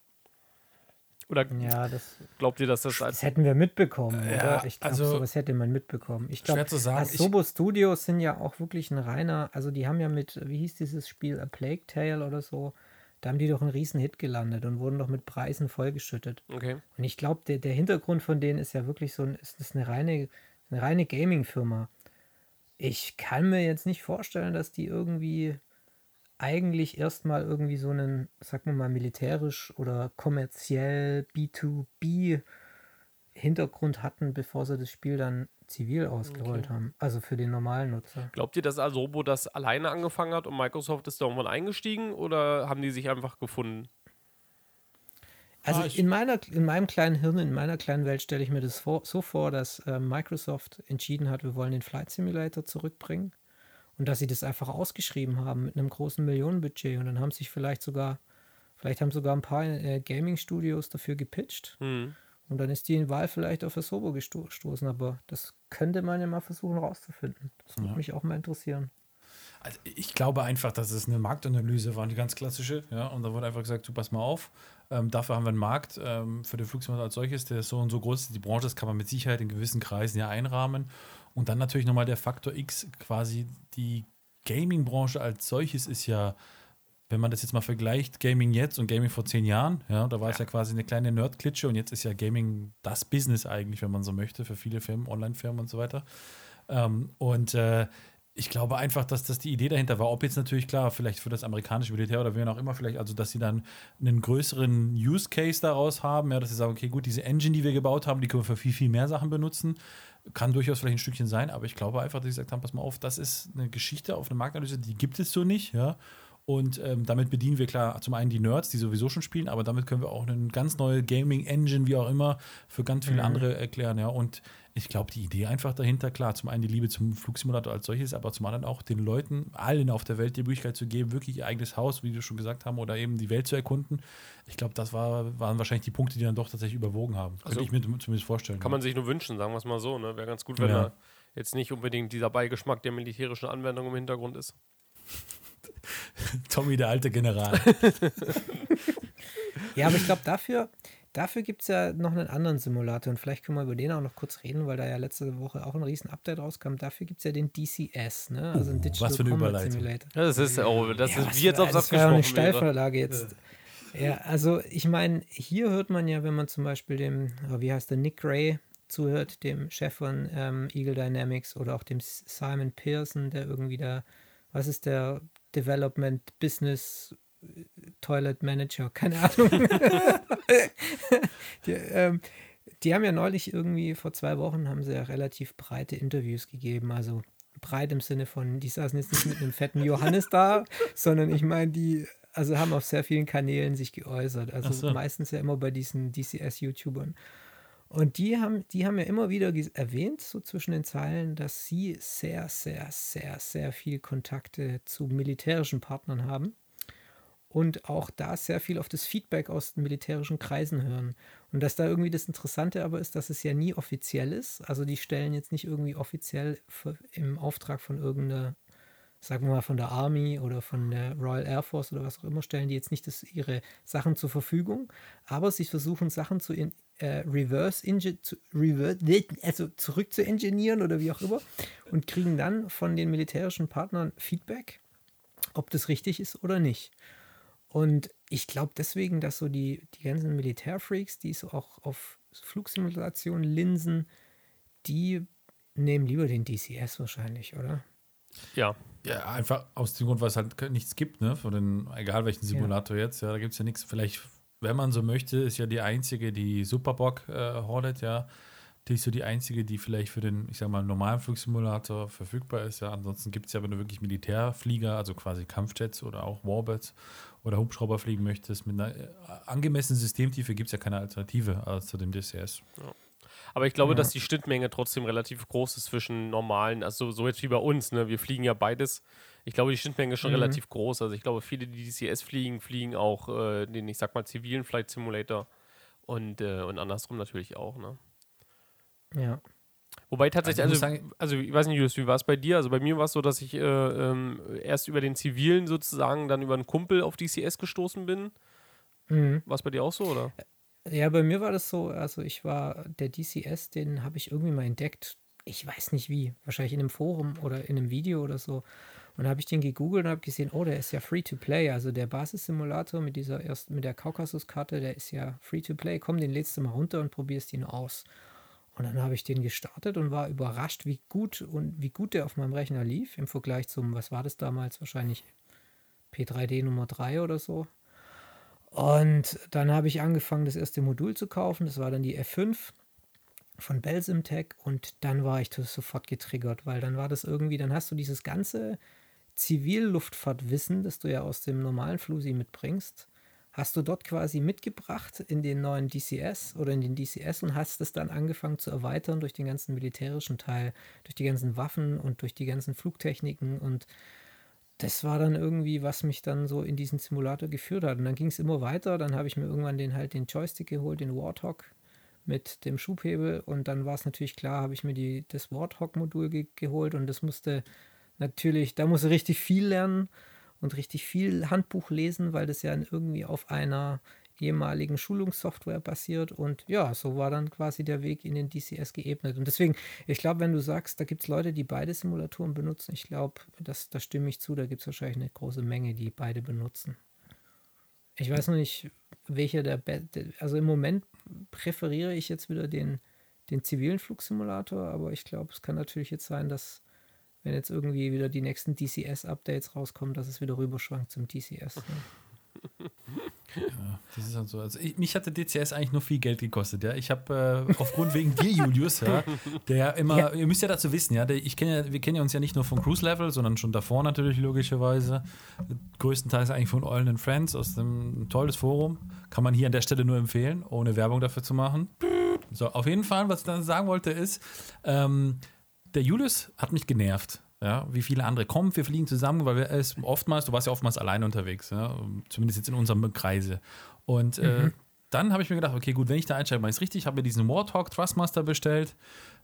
Oder ja, das, glaubt ihr, dass das als. Das hätten wir mitbekommen, ja, oder? Ich glaube, also, sowas hätte man mitbekommen. Ich glaube, Asobo Studios sind ja auch wirklich ein reiner, also die haben ja mit, wie hieß dieses Spiel, A Plague Tale oder so, da haben die doch einen riesen Hit gelandet und wurden doch mit Preisen vollgeschüttet. Okay. Und ich glaube, der, der Hintergrund von denen ist ja wirklich so, ist das eine reine, eine reine Gaming-Firma ich kann mir jetzt nicht vorstellen, dass die irgendwie eigentlich erstmal irgendwie so einen, sagen wir mal, militärisch oder kommerziell B2B Hintergrund hatten, bevor sie das Spiel dann zivil ausgerollt okay. haben. Also für den normalen Nutzer. Glaubt ihr, dass Asobo das alleine angefangen hat und Microsoft ist da irgendwann eingestiegen oder haben die sich einfach gefunden? Also ah, in, meiner, in meinem kleinen Hirn, in meiner kleinen Welt stelle ich mir das vor, so vor, dass äh, Microsoft entschieden hat, wir wollen den Flight Simulator zurückbringen und dass sie das einfach ausgeschrieben haben mit einem großen Millionenbudget und dann haben sich vielleicht sogar, vielleicht haben sogar ein paar äh, Gaming-Studios dafür gepitcht. Mhm. Und dann ist die Wahl vielleicht auf Asobo gestoßen, aber das könnte man ja mal versuchen rauszufinden. Das würde Ja. mich auch mal interessieren. Also ich glaube einfach, dass es eine Marktanalyse war, die ganz klassische. Ja, und da wurde einfach gesagt, du pass mal auf, ähm, dafür haben wir einen Markt ähm, für den Flugsimulator als solches, der ist so und so groß ist. Die Branche, das kann man mit Sicherheit in gewissen Kreisen ja einrahmen. Und dann natürlich nochmal der Faktor X, quasi die Gaming-Branche als solches ist ja, wenn man das jetzt mal vergleicht, Gaming jetzt und Gaming vor zehn Jahren, ja, da war es ja quasi eine kleine Nerd-Klitsche und jetzt ist ja Gaming das Business eigentlich, wenn man so möchte, für viele Firmen, Online-Firmen und so weiter. Ähm, und äh, ich glaube einfach, dass das die Idee dahinter war. Ob jetzt natürlich klar, vielleicht für das amerikanische Militär oder wer auch immer, vielleicht, also dass sie dann einen größeren Use Case daraus haben, ja, dass sie sagen, okay, gut, diese Engine, die wir gebaut haben, die können wir für viel, viel mehr Sachen benutzen. Kann durchaus vielleicht ein Stückchen sein, aber ich glaube einfach, dass sie gesagt haben, pass mal auf, das ist eine Geschichte auf eine Marktanalyse, die gibt es so nicht, ja. Und ähm, damit bedienen wir klar zum einen die Nerds, die sowieso schon spielen, aber damit können wir auch eine ganz neue Gaming-Engine, wie auch immer, für ganz viele Mhm. andere erklären, ja. Und ich glaube, die Idee einfach dahinter, klar, zum einen die Liebe zum Flugsimulator als solches, aber zum anderen auch den Leuten, allen auf der Welt die Möglichkeit zu geben, wirklich ihr eigenes Haus, wie wir schon gesagt haben, oder eben die Welt zu erkunden. Ich glaube, das war, waren wahrscheinlich die Punkte, die dann doch tatsächlich überwogen haben. Also Könnte ich mir zumindest vorstellen. Kann man sich nur wünschen, sagen wir es mal so. Ne? Wäre ganz gut, wenn Ja. da jetzt nicht unbedingt dieser Beigeschmack der militärischen Anwendung im Hintergrund ist. Tommy, der alte General. Ja, aber ich glaube, dafür, dafür gibt es ja noch einen anderen Simulator und vielleicht können wir über den auch noch kurz reden, weil da ja letzte Woche auch ein riesen Update rauskam. Dafür gibt es ja den DCS, ne? also ein Oh, Digital was für eine Combat Überleitung. Simulator. Das ist, oh, das Ja, ist wie jetzt für- aufs das war ja auch eine. Steilvorlage jetzt. Ja, also ich meine, hier hört man ja, wenn man zum Beispiel dem, oh, wie heißt der, Nick Gray zuhört, dem Chef von ähm, Eagle Dynamics oder auch dem Simon Pearson, der irgendwie da, was ist der Development Business Toilet Manager, keine Ahnung. die, ähm, die haben ja neulich irgendwie vor zwei Wochen haben sie ja relativ breite Interviews gegeben, also breit im Sinne von, die saßen jetzt nicht mit einem fetten Johannes da, sondern ich meine, die also haben auf sehr vielen Kanälen sich geäußert. Also so. meistens ja immer bei diesen DCS-YouTubern. Und die haben, die haben ja immer wieder erwähnt, so zwischen den Zeilen, dass sie sehr, sehr, sehr, sehr viel Kontakte zu militärischen Partnern haben und auch da sehr viel auf das Feedback aus den militärischen Kreisen hören. Und dass da irgendwie das Interessante aber ist, dass es ja nie offiziell ist. Also die stellen jetzt nicht irgendwie offiziell im Auftrag von irgendeiner, sagen wir mal von der Army oder von der Royal Air Force oder was auch immer, stellen die jetzt nicht das, ihre Sachen zur Verfügung, aber sie versuchen Sachen zu in, äh, reverse, zu, reverse, also zurück zu engineeren oder wie auch immer und kriegen dann von den militärischen Partnern Feedback, ob das richtig ist oder nicht. Und ich glaube deswegen, dass so die, die ganzen Militärfreaks, die so auch auf Flugsimulationen linsen, die nehmen lieber den DCS wahrscheinlich, oder? Ja, Ja, einfach aus dem Grund, weil es halt nichts gibt, ne? Von den, egal welchen Simulator jetzt, ja, da gibt es ja nichts. Vielleicht, wenn man so möchte, ist ja die einzige, die Superbock äh, Hornet, ja. Die ist so die einzige, die vielleicht für den, ich sag mal, normalen Flugsimulator verfügbar ist. Ja, ansonsten gibt es ja, wenn du wirklich Militärflieger, also quasi Kampfjets oder auch Warbats oder Hubschrauber fliegen möchtest, mit einer äh, angemessenen Systemtiefe gibt es ja keine Alternative als zu dem DCS. aber ich glaube, Ja. dass die Schnittmenge trotzdem relativ groß ist zwischen normalen, also so jetzt wie bei uns, ne? Wir fliegen ja beides. Ich glaube, die Schnittmenge ist schon Mhm. relativ groß. Also ich glaube, viele, die DCS fliegen, fliegen auch äh, den, ich sag mal, zivilen Flight Simulator und, äh, und andersrum natürlich auch, ne? Ja. Wobei tatsächlich, Also ich also, also, ich weiß nicht, Julius, wie war es bei dir? Also bei mir war es so, dass ich äh, ähm, erst über den zivilen sozusagen, dann über einen Kumpel auf DCS gestoßen bin. Mhm. War es bei dir auch so, oder? Ja, bei mir war das so, also ich war, der DCS, den habe ich irgendwie mal entdeckt. Ich weiß nicht wie, wahrscheinlich in einem Forum oder in einem Video oder so. Und da habe ich den gegoogelt und habe gesehen, oh, der ist ja free to play. Also der Basissimulator mit dieser ersten, mit der Kaukasus-Karte, der ist ja free to play. Komm, den lädst du mal runter und probierst ihn aus. Und dann habe ich den gestartet und war überrascht, wie gut und wie gut der auf meinem Rechner lief im Vergleich zum, was war das damals? Wahrscheinlich P3D Nummer 3 oder so. Und dann habe ich angefangen, das erste Modul zu kaufen. Das war dann die F5 von Belsimtech. Und dann war ich sofort getriggert, weil dann war das irgendwie, dann hast du dieses ganze Zivilluftfahrtwissen, das du ja aus dem normalen Flusi mitbringst, hast du dort quasi mitgebracht in den neuen DCS oder in den DCS und hast es dann angefangen zu erweitern durch den ganzen militärischen Teil, durch die ganzen Waffen und durch die ganzen Flugtechniken und das war dann irgendwie, was mich dann so in diesen Simulator geführt hat. Und dann ging es immer weiter. Dann habe ich mir irgendwann den halt den Joystick geholt, den Warthog mit dem Schubhebel und dann war es natürlich klar, habe ich mir die, das Warthog-Modul ge geholt und das musste natürlich, da musste richtig viel lernen und richtig viel Handbuch lesen, weil das ja irgendwie auf einer ehemaligen Schulungssoftware basiert. Und ja, so war dann quasi der Weg in den DCS geebnet. Und deswegen, ich glaube, wenn du sagst, da gibt es Leute, die beide Simulatoren benutzen, ich glaube, das, da stimme ich zu, da gibt es wahrscheinlich eine große Menge, die beide benutzen. Ich weiß noch nicht, welcher der, also im Moment präferiere ich jetzt wieder den, den zivilen Flugsimulator, aber ich glaube, es kann natürlich jetzt sein, dass wenn jetzt irgendwie wieder die nächsten DCS-Updates rauskommen, dass es wieder rüberschwankt zum DCS. Ne? Ja, das ist halt so. Also ich, mich hatte DCS eigentlich nur viel Geld gekostet, ja. Ich habe äh, aufgrund wegen dir, Julius, ja, der immer, ja. ihr müsst ja dazu wissen, ja, der, ich kenne ja, wir kennen ja uns ja nicht nur von Cruise Level, sondern schon davor natürlich logischerweise. Größtenteils eigentlich von All and Friends aus dem tolles Forum. Kann man hier an der Stelle nur empfehlen, ohne Werbung dafür zu machen. So, auf jeden Fall, was ich dann sagen wollte, ist, ähm, der Julius hat mich genervt ja, wie viele andere kommen, wir fliegen zusammen, weil wir es oftmals, du warst ja oftmals allein unterwegs, ja, zumindest jetzt in unserem Kreise. Und äh, mhm. äh, dann habe ich mir gedacht, okay, gut, wenn ich da einsteige, mache ich es richtig, habe mir diesen Warthog Thrustmaster bestellt,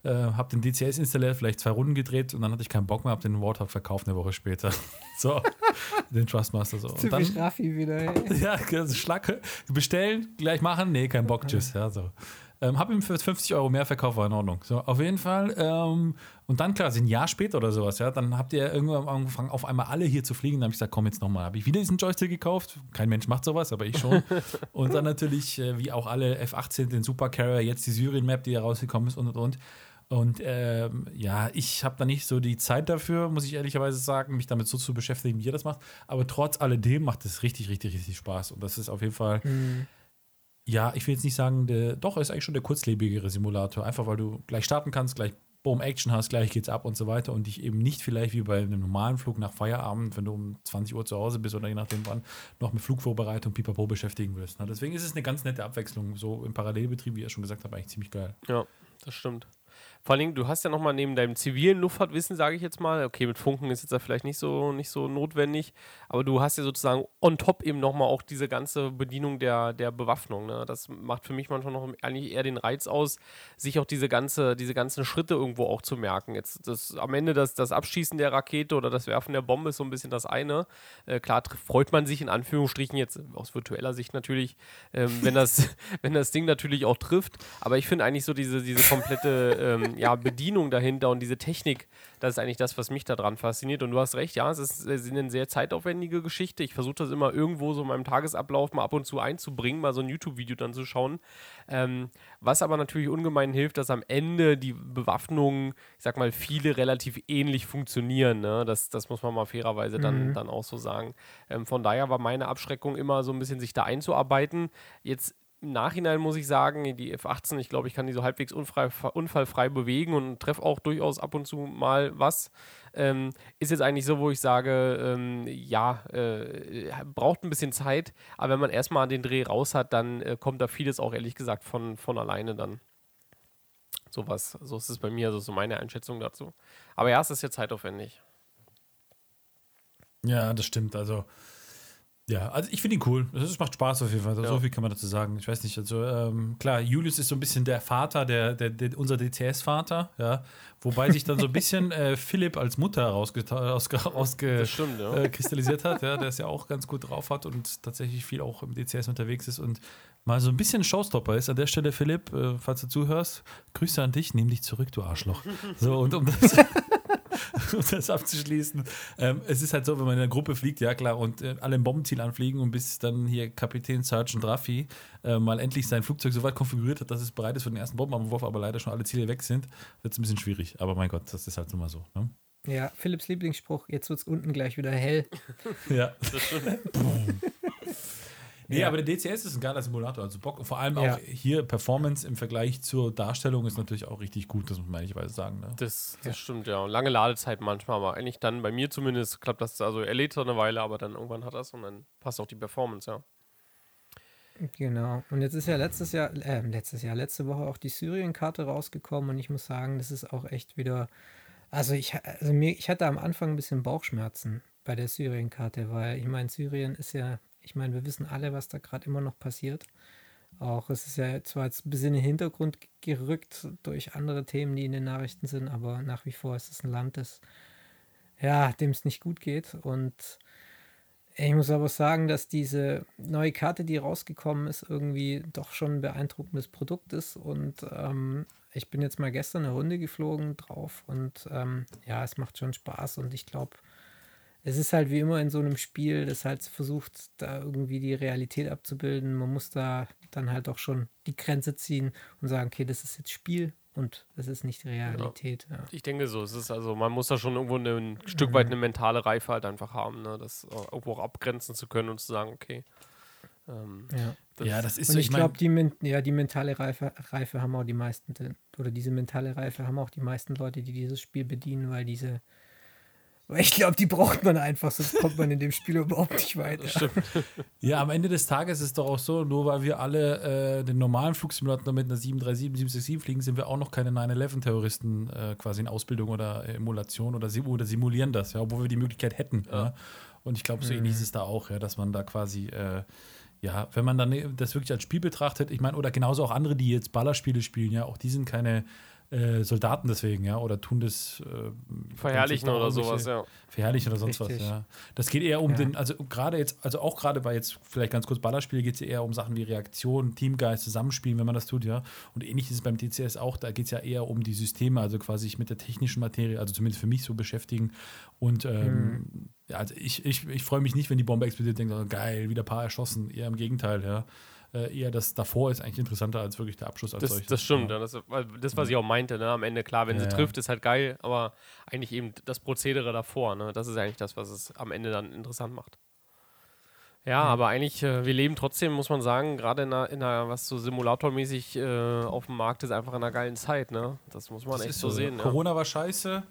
äh, habe den DCS installiert, vielleicht zwei Runden gedreht und dann hatte ich keinen Bock mehr, habe den Warthog verkauft eine Woche später. so, den Trustmaster so. Und dann, Raffi wieder. Ey. Ja, also Schlacke, bestellen, gleich machen, nee, kein Bock, tschüss, ja, so. Ähm, habe ihm für 50 Euro mehr verkauft, war in Ordnung. So, auf jeden Fall. Ähm, und dann, klar, ein Jahr später oder sowas, ja, dann habt ihr irgendwann angefangen, auf einmal alle hier zu fliegen. Dann habe ich gesagt, komm jetzt nochmal. Habe ich wieder diesen Joystick gekauft. Kein Mensch macht sowas, aber ich schon. und dann natürlich, äh, wie auch alle F-18, den Super Carrier, jetzt die Syrien-Map, die herausgekommen ist und und und. Und ähm, ja, ich habe da nicht so die Zeit dafür, muss ich ehrlicherweise sagen, mich damit so zu beschäftigen, wie ihr das macht. Aber trotz alledem macht es richtig, richtig, richtig Spaß. Und das ist auf jeden Fall. Mhm ja, ich will jetzt nicht sagen, der, doch, ist eigentlich schon der kurzlebigere Simulator. Einfach weil du gleich starten kannst, gleich Boom, Action hast, gleich geht's ab und so weiter und dich eben nicht vielleicht wie bei einem normalen Flug nach Feierabend, wenn du um 20 Uhr zu Hause bist oder je nachdem wann, noch mit Flugvorbereitung, pipapo beschäftigen wirst. Deswegen ist es eine ganz nette Abwechslung. So im Parallelbetrieb, wie ihr schon gesagt habt, eigentlich ziemlich geil. Ja, das stimmt. Vor allem, du hast ja nochmal neben deinem zivilen Luftfahrtwissen, sage ich jetzt mal, okay, mit Funken ist jetzt da vielleicht nicht so, nicht so notwendig, aber du hast ja sozusagen on top eben nochmal auch diese ganze Bedienung der, der Bewaffnung. Ne? Das macht für mich manchmal noch eigentlich eher den Reiz aus, sich auch diese, ganze, diese ganzen Schritte irgendwo auch zu merken. Jetzt das, am Ende das, das Abschießen der Rakete oder das Werfen der Bombe ist so ein bisschen das eine. Äh, klar freut man sich in Anführungsstrichen jetzt aus virtueller Sicht natürlich, ähm, wenn, das, wenn das Ding natürlich auch trifft, aber ich finde eigentlich so diese, diese komplette ähm, ja, Bedienung dahinter und diese Technik, das ist eigentlich das, was mich daran fasziniert. Und du hast recht, ja, es ist, es ist eine sehr zeitaufwendige Geschichte. Ich versuche das immer irgendwo so in meinem Tagesablauf mal ab und zu einzubringen, mal so ein YouTube-Video dann zu schauen. Ähm, was aber natürlich ungemein hilft, dass am Ende die Bewaffnungen, ich sag mal, viele relativ ähnlich funktionieren. Ne? Das, das muss man mal fairerweise dann, mhm. dann auch so sagen. Ähm, von daher war meine Abschreckung immer so ein bisschen, sich da einzuarbeiten. Jetzt im Nachhinein muss ich sagen, die F-18, ich glaube, ich kann die so halbwegs unfrei, unfallfrei bewegen und treffe auch durchaus ab und zu mal was. Ähm, ist jetzt eigentlich so, wo ich sage, ähm, ja, äh, braucht ein bisschen Zeit, aber wenn man erstmal den Dreh raus hat, dann äh, kommt da vieles auch ehrlich gesagt von, von alleine dann. Sowas, so ist es bei mir, also so meine Einschätzung dazu. Aber ja, es ist ja zeitaufwendig. Ja, das stimmt. Also ja, also ich finde ihn cool. Es macht Spaß auf jeden Fall. Ja. So viel kann man dazu sagen. Ich weiß nicht, also ähm, klar, Julius ist so ein bisschen der Vater, der, der, der unser DCS-Vater, ja. Wobei sich dann so ein bisschen äh, Philipp als Mutter rausgekristallisiert ja. äh, hat, ja, der es ja auch ganz gut drauf hat und tatsächlich viel auch im DCS unterwegs ist und mal so ein bisschen Showstopper ist. An der Stelle, Philipp, äh, falls du zuhörst, Grüße an dich, nimm dich zurück, du Arschloch. So, und um das. um das abzuschließen. Ähm, es ist halt so, wenn man in einer Gruppe fliegt, ja klar, und äh, alle im Bombenziel anfliegen und bis dann hier Kapitän Sergeant Raffi äh, mal endlich sein Flugzeug so weit konfiguriert hat, dass es bereit ist für den ersten Bombenwurf, aber leider schon alle Ziele weg sind, wird es ein bisschen schwierig. Aber mein Gott, das ist halt nun mal so. Ne? Ja, Philipps Lieblingsspruch, jetzt wird es unten gleich wieder hell. ja. Nee, ja. aber der DCS ist ein geiler Simulator. Also Bock, vor allem ja. auch hier Performance im Vergleich zur Darstellung ist natürlich auch richtig gut, das muss man ehrlicherweise sagen. Ne? Das, das ja. stimmt, ja. Und lange Ladezeit manchmal, aber eigentlich dann bei mir zumindest klappt das, also er lädt so eine Weile, aber dann irgendwann hat das und dann passt auch die Performance, ja. Genau. Und jetzt ist ja letztes Jahr, äh, letztes Jahr, letzte Woche auch die Syrien-Karte rausgekommen und ich muss sagen, das ist auch echt wieder. Also ich, also mir, ich hatte am Anfang ein bisschen Bauchschmerzen bei der Syrien-Karte, weil ich meine, Syrien ist ja ich meine, wir wissen alle, was da gerade immer noch passiert. Auch es ist ja zwar jetzt ein bisschen in den Hintergrund gerückt durch andere Themen, die in den Nachrichten sind, aber nach wie vor ist es ein Land, das ja, dem es nicht gut geht. Und ich muss aber sagen, dass diese neue Karte, die rausgekommen ist, irgendwie doch schon ein beeindruckendes Produkt ist. Und ähm, ich bin jetzt mal gestern eine Runde geflogen drauf und ähm, ja, es macht schon Spaß. Und ich glaube, es ist halt wie immer in so einem Spiel, das halt versucht, da irgendwie die Realität abzubilden. Man muss da dann halt auch schon die Grenze ziehen und sagen, okay, das ist jetzt Spiel und das ist nicht Realität. Ja. Ja. Ich denke so, es ist also, man muss da schon irgendwo eine, ein mhm. Stück weit eine mentale Reife halt einfach haben, ne? das irgendwo auch abgrenzen zu können und zu sagen, okay. Ähm, ja. Das ja, das ist und so, ich, glaube, die, ja, die mentale Reife, Reife haben auch die meisten, oder diese mentale Reife haben auch die meisten Leute, die dieses Spiel bedienen, weil diese weil ich glaube, die braucht man einfach, sonst kommt man in dem Spiel überhaupt nicht weiter. Ja, am Ende des Tages ist es doch auch so, nur weil wir alle äh, den normalen Flugsimulator mit einer 737, 767 fliegen, sind wir auch noch keine 9-11-Terroristen äh, quasi in Ausbildung oder Emulation oder, oder, simulieren das, ja, obwohl wir die Möglichkeit hätten. Ja. Ja. Und ich glaube, so mhm. ähnlich ist es da auch, ja, dass man da quasi. Äh, ja, wenn man dann das wirklich als Spiel betrachtet, ich meine, oder genauso auch andere, die jetzt Ballerspiele spielen, ja, auch die sind keine äh, Soldaten deswegen, ja, oder tun das äh, verherrlichen oder sowas, ja. Verherrlichen oder sonst Richtig. was, ja. Das geht eher um ja. den, also gerade jetzt, also auch gerade bei jetzt vielleicht ganz kurz Ballerspiele geht es ja eher um Sachen wie Reaktion, Teamgeist, Zusammenspielen, wenn man das tut, ja. Und ähnlich ist es beim DCS auch, da geht es ja eher um die Systeme, also quasi sich mit der technischen Materie, also zumindest für mich so beschäftigen. Und ähm, mhm. ja, also ich, ich, ich freue mich nicht, wenn die Bombe explodiert, denke, oh, geil, wieder ein paar erschossen, eher im Gegenteil, ja äh, eher das davor ist eigentlich interessanter als wirklich der Abschluss als das, solches. Das stimmt, ja. das, das, was ich auch meinte, ne? am Ende, klar, wenn ja, sie trifft, ist halt geil, aber eigentlich eben das Prozedere davor, ne? das ist eigentlich das, was es am Ende dann interessant macht. Ja, mhm. aber eigentlich, äh, wir leben trotzdem, muss man sagen, gerade in, in einer, was so simulatormäßig äh, auf dem Markt ist, einfach in einer geilen Zeit, ne? Das muss man das echt so sehen. Corona war scheiße,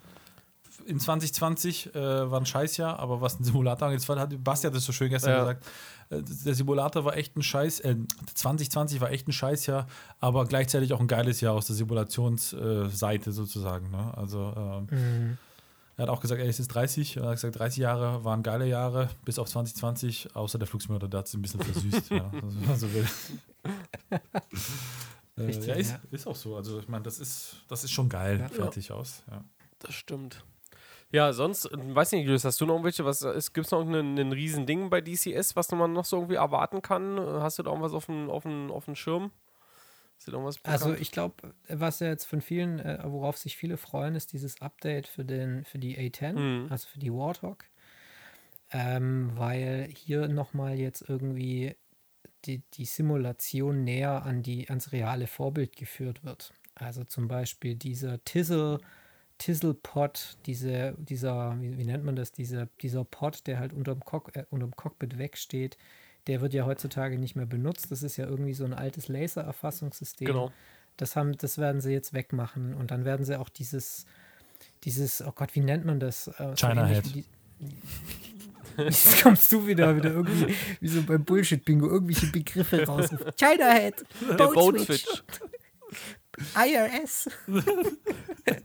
in 2020 äh, war ein Scheißjahr, aber was ein Simulator angeht, hat Basti hat das so schön gestern ja. gesagt. Äh, der Simulator war echt ein Scheiß, äh, 2020 war echt ein Scheißjahr, aber gleichzeitig auch ein geiles Jahr aus der Simulationsseite sozusagen. Ne? Also ähm, mhm. er hat auch gesagt, er ist jetzt 30, er hat gesagt, 30 Jahre waren geile Jahre, bis auf 2020, außer der Flugsimulator, der hat es ein bisschen versüßt. ja, also, will. Richtig, äh, ja, ist, ja. ist, auch so. Also ich meine, das ist, das ist schon geil, ja. fertig aus. Ja. Das stimmt. Ja, sonst, weiß nicht, Julius, hast du noch irgendwelche, was gibt es noch ein, ein Riesending bei DCS, was man noch so irgendwie erwarten kann? Hast du da irgendwas auf dem, auf dem, auf dem Schirm? Also ich glaube, was ja jetzt von vielen, äh, worauf sich viele freuen, ist dieses Update für, den, für die A10, mhm. also für die Warthog. Ähm, weil hier nochmal jetzt irgendwie die, die Simulation näher an die, ans reale Vorbild geführt wird. Also zum Beispiel dieser Tizzle Tizzle-Pod, diese, dieser, wie, wie, nennt man das, diese, dieser Pod, der halt unterm, Cock, äh, unterm Cockpit wegsteht, der wird ja heutzutage nicht mehr benutzt. Das ist ja irgendwie so ein altes Lasererfassungssystem. Genau. Das, haben, das werden sie jetzt wegmachen. Und dann werden sie auch dieses, dieses, oh Gott, wie nennt man das? Äh, China Head. Jetzt kommst du wieder, wieder irgendwie, wie so beim Bullshit-Bingo, irgendwelche Begriffe raus. China Head, Boat, Boat. Switch. IRS.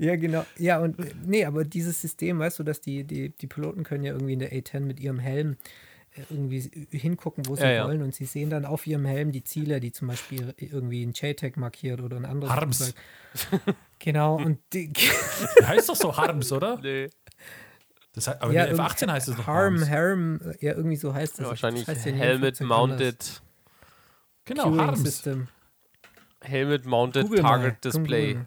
Ja, genau. Ja, und nee, aber dieses System, weißt du, dass die, die, die Piloten können ja irgendwie in der A10 mit ihrem Helm äh, irgendwie hingucken, wo sie ja, wollen. Ja. Und sie sehen dann auf ihrem Helm die Ziele, die zum Beispiel irgendwie ein JTAG markiert oder ein anderes Harms. Flugzeug. Genau, und die heißt doch so Harms, oder? Nee. Das heißt, aber ja, in F18 heißt es doch Harm, Harm, ja, irgendwie so heißt das. Ja, wahrscheinlich das heißt ja Helmet Mounted. Genau, Harms. System. Helmet Mounted Google Target mal. Display. Google.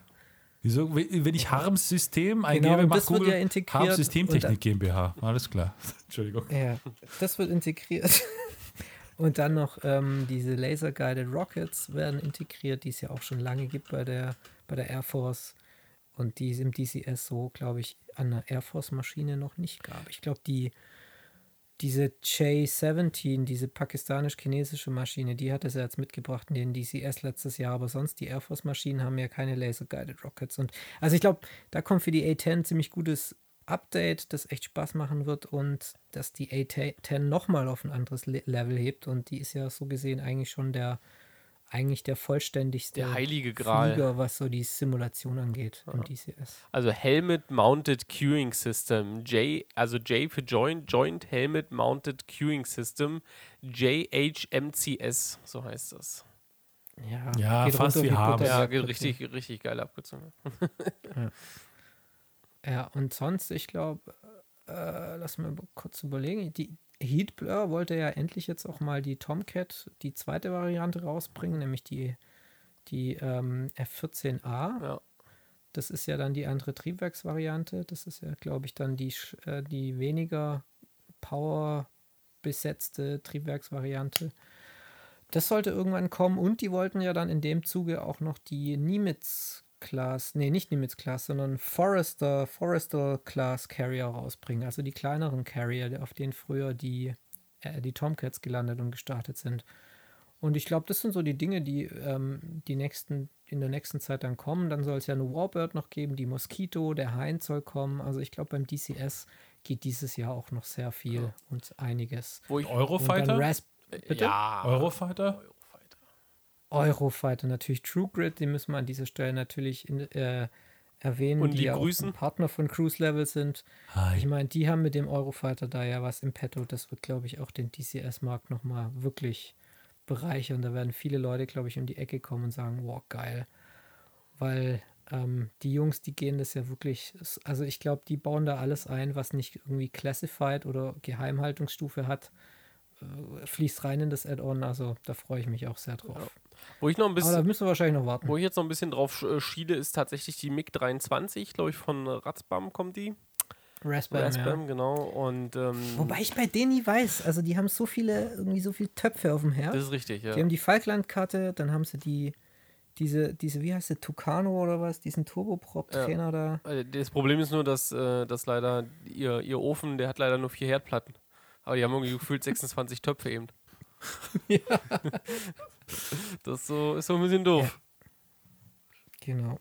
Wieso, wenn ich Harms-System eingebe, genau, das Google ja. Harms Systemtechnik GmbH. Alles klar. Entschuldigung. Ja, das wird integriert. Und dann noch ähm, diese Laser-Guided Rockets werden integriert, die es ja auch schon lange gibt bei der, bei der Air Force. Und die es im DCS so, glaube ich, an der Air Force-Maschine noch nicht gab. Ich glaube, die diese J-17, diese pakistanisch-chinesische Maschine, die hat es jetzt mitgebracht in den DCS letztes Jahr, aber sonst die Air Force-Maschinen haben ja keine Laser-Guided Rockets. Und also ich glaube, da kommt für die A-10 ziemlich gutes Update, das echt Spaß machen wird und dass die A-10 nochmal auf ein anderes Level hebt und die ist ja so gesehen eigentlich schon der eigentlich der vollständigste Der heilige Gral. Flieger, was so die Simulation angeht im DCS. Also Helmet Mounted Queuing System. J, also J für Joint, Joint Helmet Mounted Queuing System. JHMCS, so heißt das. Ja, Ja, fast runter wie. Butter Ja, geht richtig, richtig geile Abkürzung. Ja, und sonst, ich glaube, äh, lass mal kurz überlegen. Die Heat Blur wollte ja endlich jetzt auch mal die Tomcat, die zweite Variante rausbringen, nämlich die, die ähm, F14A. Ja. Das ist ja dann die andere Triebwerksvariante. Das ist ja, glaube ich, dann die, äh, die weniger Power besetzte Triebwerksvariante. Das sollte irgendwann kommen und die wollten ja dann in dem Zuge auch noch die Nimitz Class, nee, nicht Nimitz Class, sondern Forester, Forester Class Carrier rausbringen. Also die kleineren Carrier, auf denen früher die, äh, die Tomcats gelandet und gestartet sind. Und ich glaube, das sind so die Dinge, die ähm, die nächsten, in der nächsten Zeit dann kommen. Dann soll es ja eine Warbird noch geben, die Mosquito, der Heinz soll kommen. Also ich glaube, beim DCS geht dieses Jahr auch noch sehr viel und einiges. Wo ich, Und dann Eurofighter? Bitte? ja, Eurofighter? Eurofighter. Natürlich True Grid, die müssen wir an dieser Stelle natürlich in, äh, erwähnen, Und die die ja auch grüßen. ein Partner von Cruise Level sind. Hi. Ich meine, die haben mit dem Eurofighter da ja was im Petto. Das wird, glaube ich, auch den DCS-Markt nochmal wirklich bereichern. Da werden viele Leute, glaube ich, um die Ecke kommen und sagen, wow, geil. Weil ähm, die Jungs, die gehen das ja wirklich, also ich glaube, die bauen da alles ein, was nicht irgendwie Classified oder Geheimhaltungsstufe hat, fließt rein in das Add-on. Also da freue ich mich auch sehr drauf. Wo ich noch ein Aber da bisschen, müssen wir wahrscheinlich noch warten. wo ich jetzt noch ein bisschen drauf äh, schiele, ist tatsächlich die MiG 23, glaube ich, von Ratzbam kommt die. Raspberry, Raspberry, ja. genau. Und ähm, Wobei ich bei denen nie weiß, also die haben so viele, irgendwie so viele Töpfe auf dem Herd. das ist richtig, ja. Die haben die Falkland-Karte, dann haben sie die, diese, diese, wie heißt sie, Tucano oder was, diesen Turboprop-Trainer da. Äh, Das Problem ist nur, dass, äh, dass leider ihr, ihr Ofen, der hat leider nur vier Herdplatten. Aber die haben irgendwie gefühlt 26 Töpfe eben. Das ist so, ist so ein bisschen doof. Genau.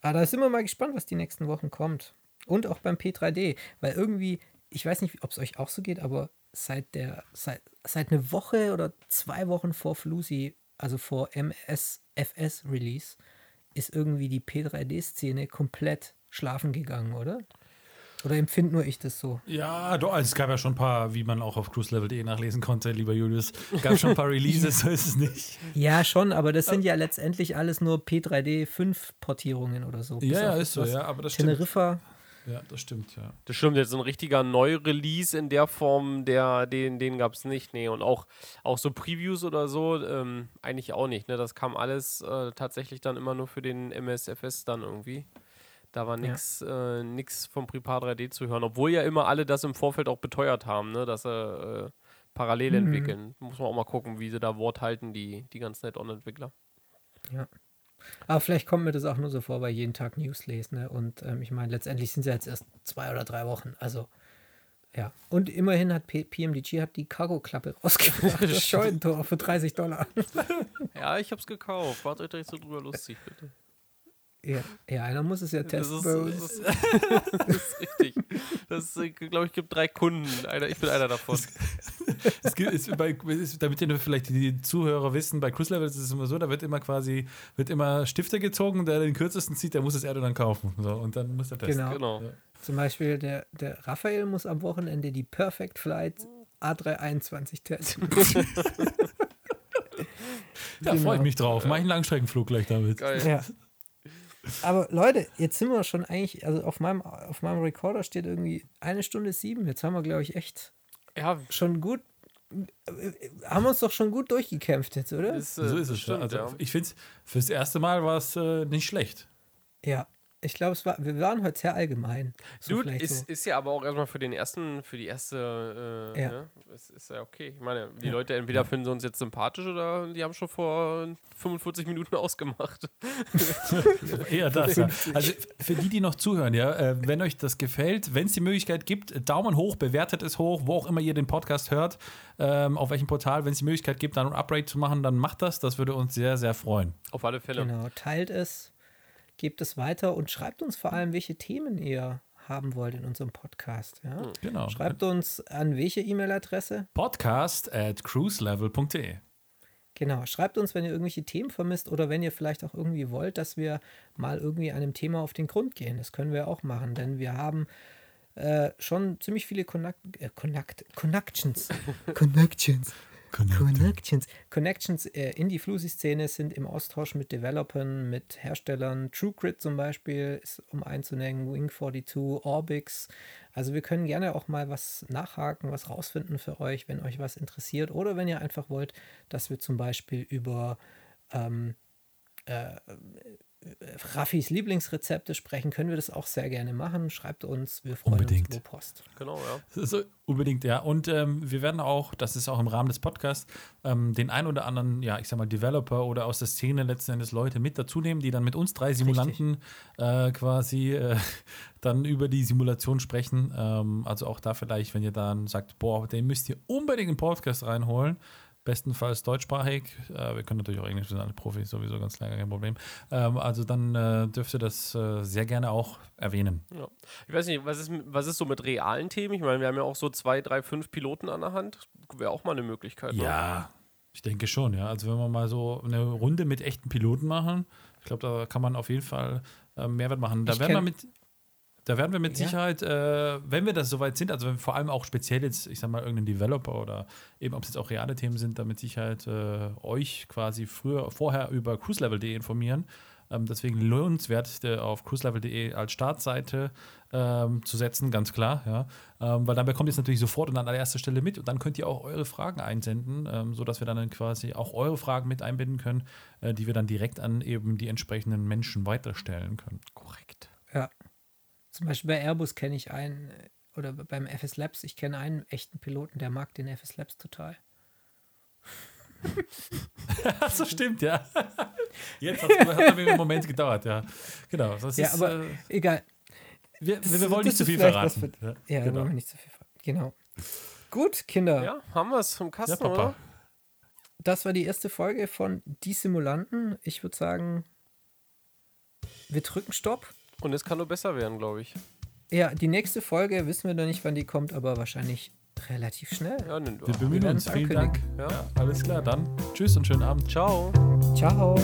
Aber da sind wir mal gespannt, was die nächsten Wochen kommt. Und auch beim P3D, weil irgendwie, ich weiß nicht, ob es euch auch so geht, aber seit der, seit, seit eine Woche oder zwei Wochen vor Flusi, also vor MSFS Release, ist irgendwie die P3D-Szene komplett schlafen gegangen, oder? Oder empfinde nur ich das so? Ja, doch, also es gab ja schon ein paar, wie man auch auf cruiselevel.de nachlesen konnte, lieber Julius. Gab schon ein paar Releases, so ist es nicht. Ja, schon, aber das sind ja letztendlich alles nur P3D 5 Portierungen oder so. Ja, ja, ist so, ja, aber das stimmt. Teneriffa, Ja, das stimmt, ja. Das stimmt, jetzt so ein richtiger Neu-Release in der Form, der, den, den gab es nicht. Nee, und auch, auch so Previews oder so, ähm, eigentlich auch nicht. Ne? Das kam alles äh, tatsächlich dann immer nur für den MSFS dann irgendwie. Da war Ja. nichts äh, nix vom Prepar 3D zu hören, obwohl ja immer alle das im Vorfeld auch beteuert haben, ne? dass sie äh, parallel Mhm. entwickeln. Muss man auch mal gucken, wie sie da Wort halten, die, die ganzen Add-on-Entwickler. Ja. Aber vielleicht kommt mir das auch nur so vor bei jeden Tag News lesen. Ne? Und ähm, ich meine, letztendlich sind es ja jetzt erst zwei oder drei Wochen. Also, ja. Und immerhin hat P PMDG hat die Cargo-Klappe rausgebracht. Das Scheunentor für 30 Dollar. Ja, ich hab's gekauft. Wart euch da nicht so drüber lustig, bitte. Ja, ja, einer muss es ja testen. das ist, das ist richtig. Das, glaube ich, gibt drei Kunden. Einer, ich bin einer davon. Es gibt, es, bei, es, damit ihr vielleicht die Zuhörer wissen, bei Cruise Level ist es immer so, da wird immer quasi, wird immer Stifte gezogen, der den kürzesten zieht, der muss das Erde dann kaufen. So, und dann muss er testen. Genau. Genau. Zum Beispiel der, der Raphael muss am Wochenende die Perfect Flight A321 testen. Ja, Genau. freue ich mich drauf. Mach ich einen Langstreckenflug gleich damit. Geil. Ja. Aber Leute, jetzt sind wir schon eigentlich, also auf meinem, auf meinem Recorder steht irgendwie eine Stunde sieben. Jetzt haben wir, glaube ich, echt Ja, schon gut, haben uns doch schon gut durchgekämpft jetzt, oder? ist, äh, So ist es. stimmt, also, ja. Ich finde es, fürs erste Mal war es äh, nicht schlecht. Ja. Ich glaube, war, wir waren heute sehr allgemein. So Dude, ist, so. ist ja aber auch erstmal für den ersten, für die erste, äh, Ja. ne? Es ist ja okay. Ich meine, die Ja. Leute entweder finden sie uns jetzt sympathisch oder die haben schon vor 45 Minuten ausgemacht. Eher das, ja. Also für die, die noch zuhören, ja, äh, wenn euch das gefällt, wenn es die Möglichkeit gibt, Daumen hoch, bewertet es hoch, wo auch immer ihr den Podcast hört, ähm, auf welchem Portal, wenn es die Möglichkeit gibt, dann ein Upgrade zu machen, dann macht das. Das würde uns sehr, sehr freuen. Auf alle Fälle. Genau, teilt es, gebt es weiter und schreibt uns vor allem, welche Themen ihr haben wollt in unserem Podcast. Ja? Genau. Schreibt uns an welche E-Mail-Adresse? Podcast at cruiselevel.de. Genau, schreibt uns, wenn ihr irgendwelche Themen vermisst oder wenn ihr vielleicht auch irgendwie wollt, dass wir mal irgendwie einem Thema auf den Grund gehen. Das können wir auch machen, denn wir haben äh, schon ziemlich viele Connect, äh, Connect, Connections. Connections. Connections. Connections äh, in die Flusi-Szene sind im Austausch mit Developern, mit Herstellern. TrueGrid zum Beispiel ist um einzunennen, Wing42, Orbix. Also wir können gerne auch mal was nachhaken, was rausfinden für euch, wenn euch was interessiert. Oder wenn ihr einfach wollt, dass wir zum Beispiel über ähm, äh, Raffis Lieblingsrezepte sprechen, können wir das auch sehr gerne machen. Schreibt uns, wir freuen Unbedingt. uns über Post. Genau, ja. So, unbedingt, ja. Und ähm, wir werden auch, das ist auch im Rahmen des Podcasts, ähm, den ein oder anderen, ja, ich sag mal, Developer oder aus der Szene letzten Endes Leute mit dazu nehmen, die dann mit uns drei Simulanten äh, quasi äh, dann über die Simulation sprechen. Ähm, also auch da vielleicht, wenn ihr dann sagt, boah, den müsst ihr unbedingt in den Podcast reinholen. Bestenfalls deutschsprachig. Äh, wir können natürlich auch Englisch, wir sind alle Profis, sowieso ganz klar, kein Problem. Ähm, also dann äh, dürft ihr das äh, sehr gerne auch erwähnen. ja. Ich weiß nicht, was ist, was ist so mit realen Themen? Ich meine, wir haben ja auch so zwei, drei, fünf Piloten an der Hand. Wäre auch mal eine Möglichkeit. ne? Ja, ich denke schon, ja. Also wenn wir mal so eine Runde mit echten Piloten machen, ich glaube, da kann man auf jeden Fall äh, Mehrwert machen. Da Ich werden wir mit, da werden wir mit Ja. Sicherheit, äh, wenn wir das soweit sind, also wenn vor allem auch speziell jetzt, ich sag mal, irgendein Developer oder eben, ob es jetzt auch reale Themen sind, da mit Sicherheit äh, euch quasi früher, vorher über cruiselevel.de informieren. Ähm, deswegen lohnenswert, äh, auf cruiselevel.de als Startseite ähm, zu setzen, ganz klar, ja. Ähm, weil dann bekommt ihr es natürlich sofort und an allererster Stelle mit und dann könnt ihr auch eure Fragen einsenden, ähm, sodass wir dann quasi auch eure Fragen mit einbinden können, äh, die wir dann direkt an eben die entsprechenden Menschen weiterstellen können. Korrekt. Ja. Zum Beispiel bei Airbus kenne ich einen, äh, oder beim FS Labs, ich kenne einen echten Piloten, der mag den FS Labs total. so stimmt, ja. Jetzt hat es einen Moment gedauert, ja. Genau. Das Ja, ist, aber äh, egal. wir, das- wir wollen nicht zu viel verraten. Ja, da genau. wollen wir nicht zu viel ver- Genau. Gut, Kinder. Ja, haben wir es vom ja, Kasten, Papa. oder? Das war die erste Folge von Die Simulanten. Ich würde sagen, wir drücken Stopp. Und es kann nur besser werden, glaube ich. Ja, die nächste Folge wissen wir noch nicht, wann die kommt, aber wahrscheinlich relativ schnell. Ja, Wir bemühen uns. Vielen Dank. Ja. Ja, alles klar. Dann tschüss und schönen Abend. Ciao. Ciao.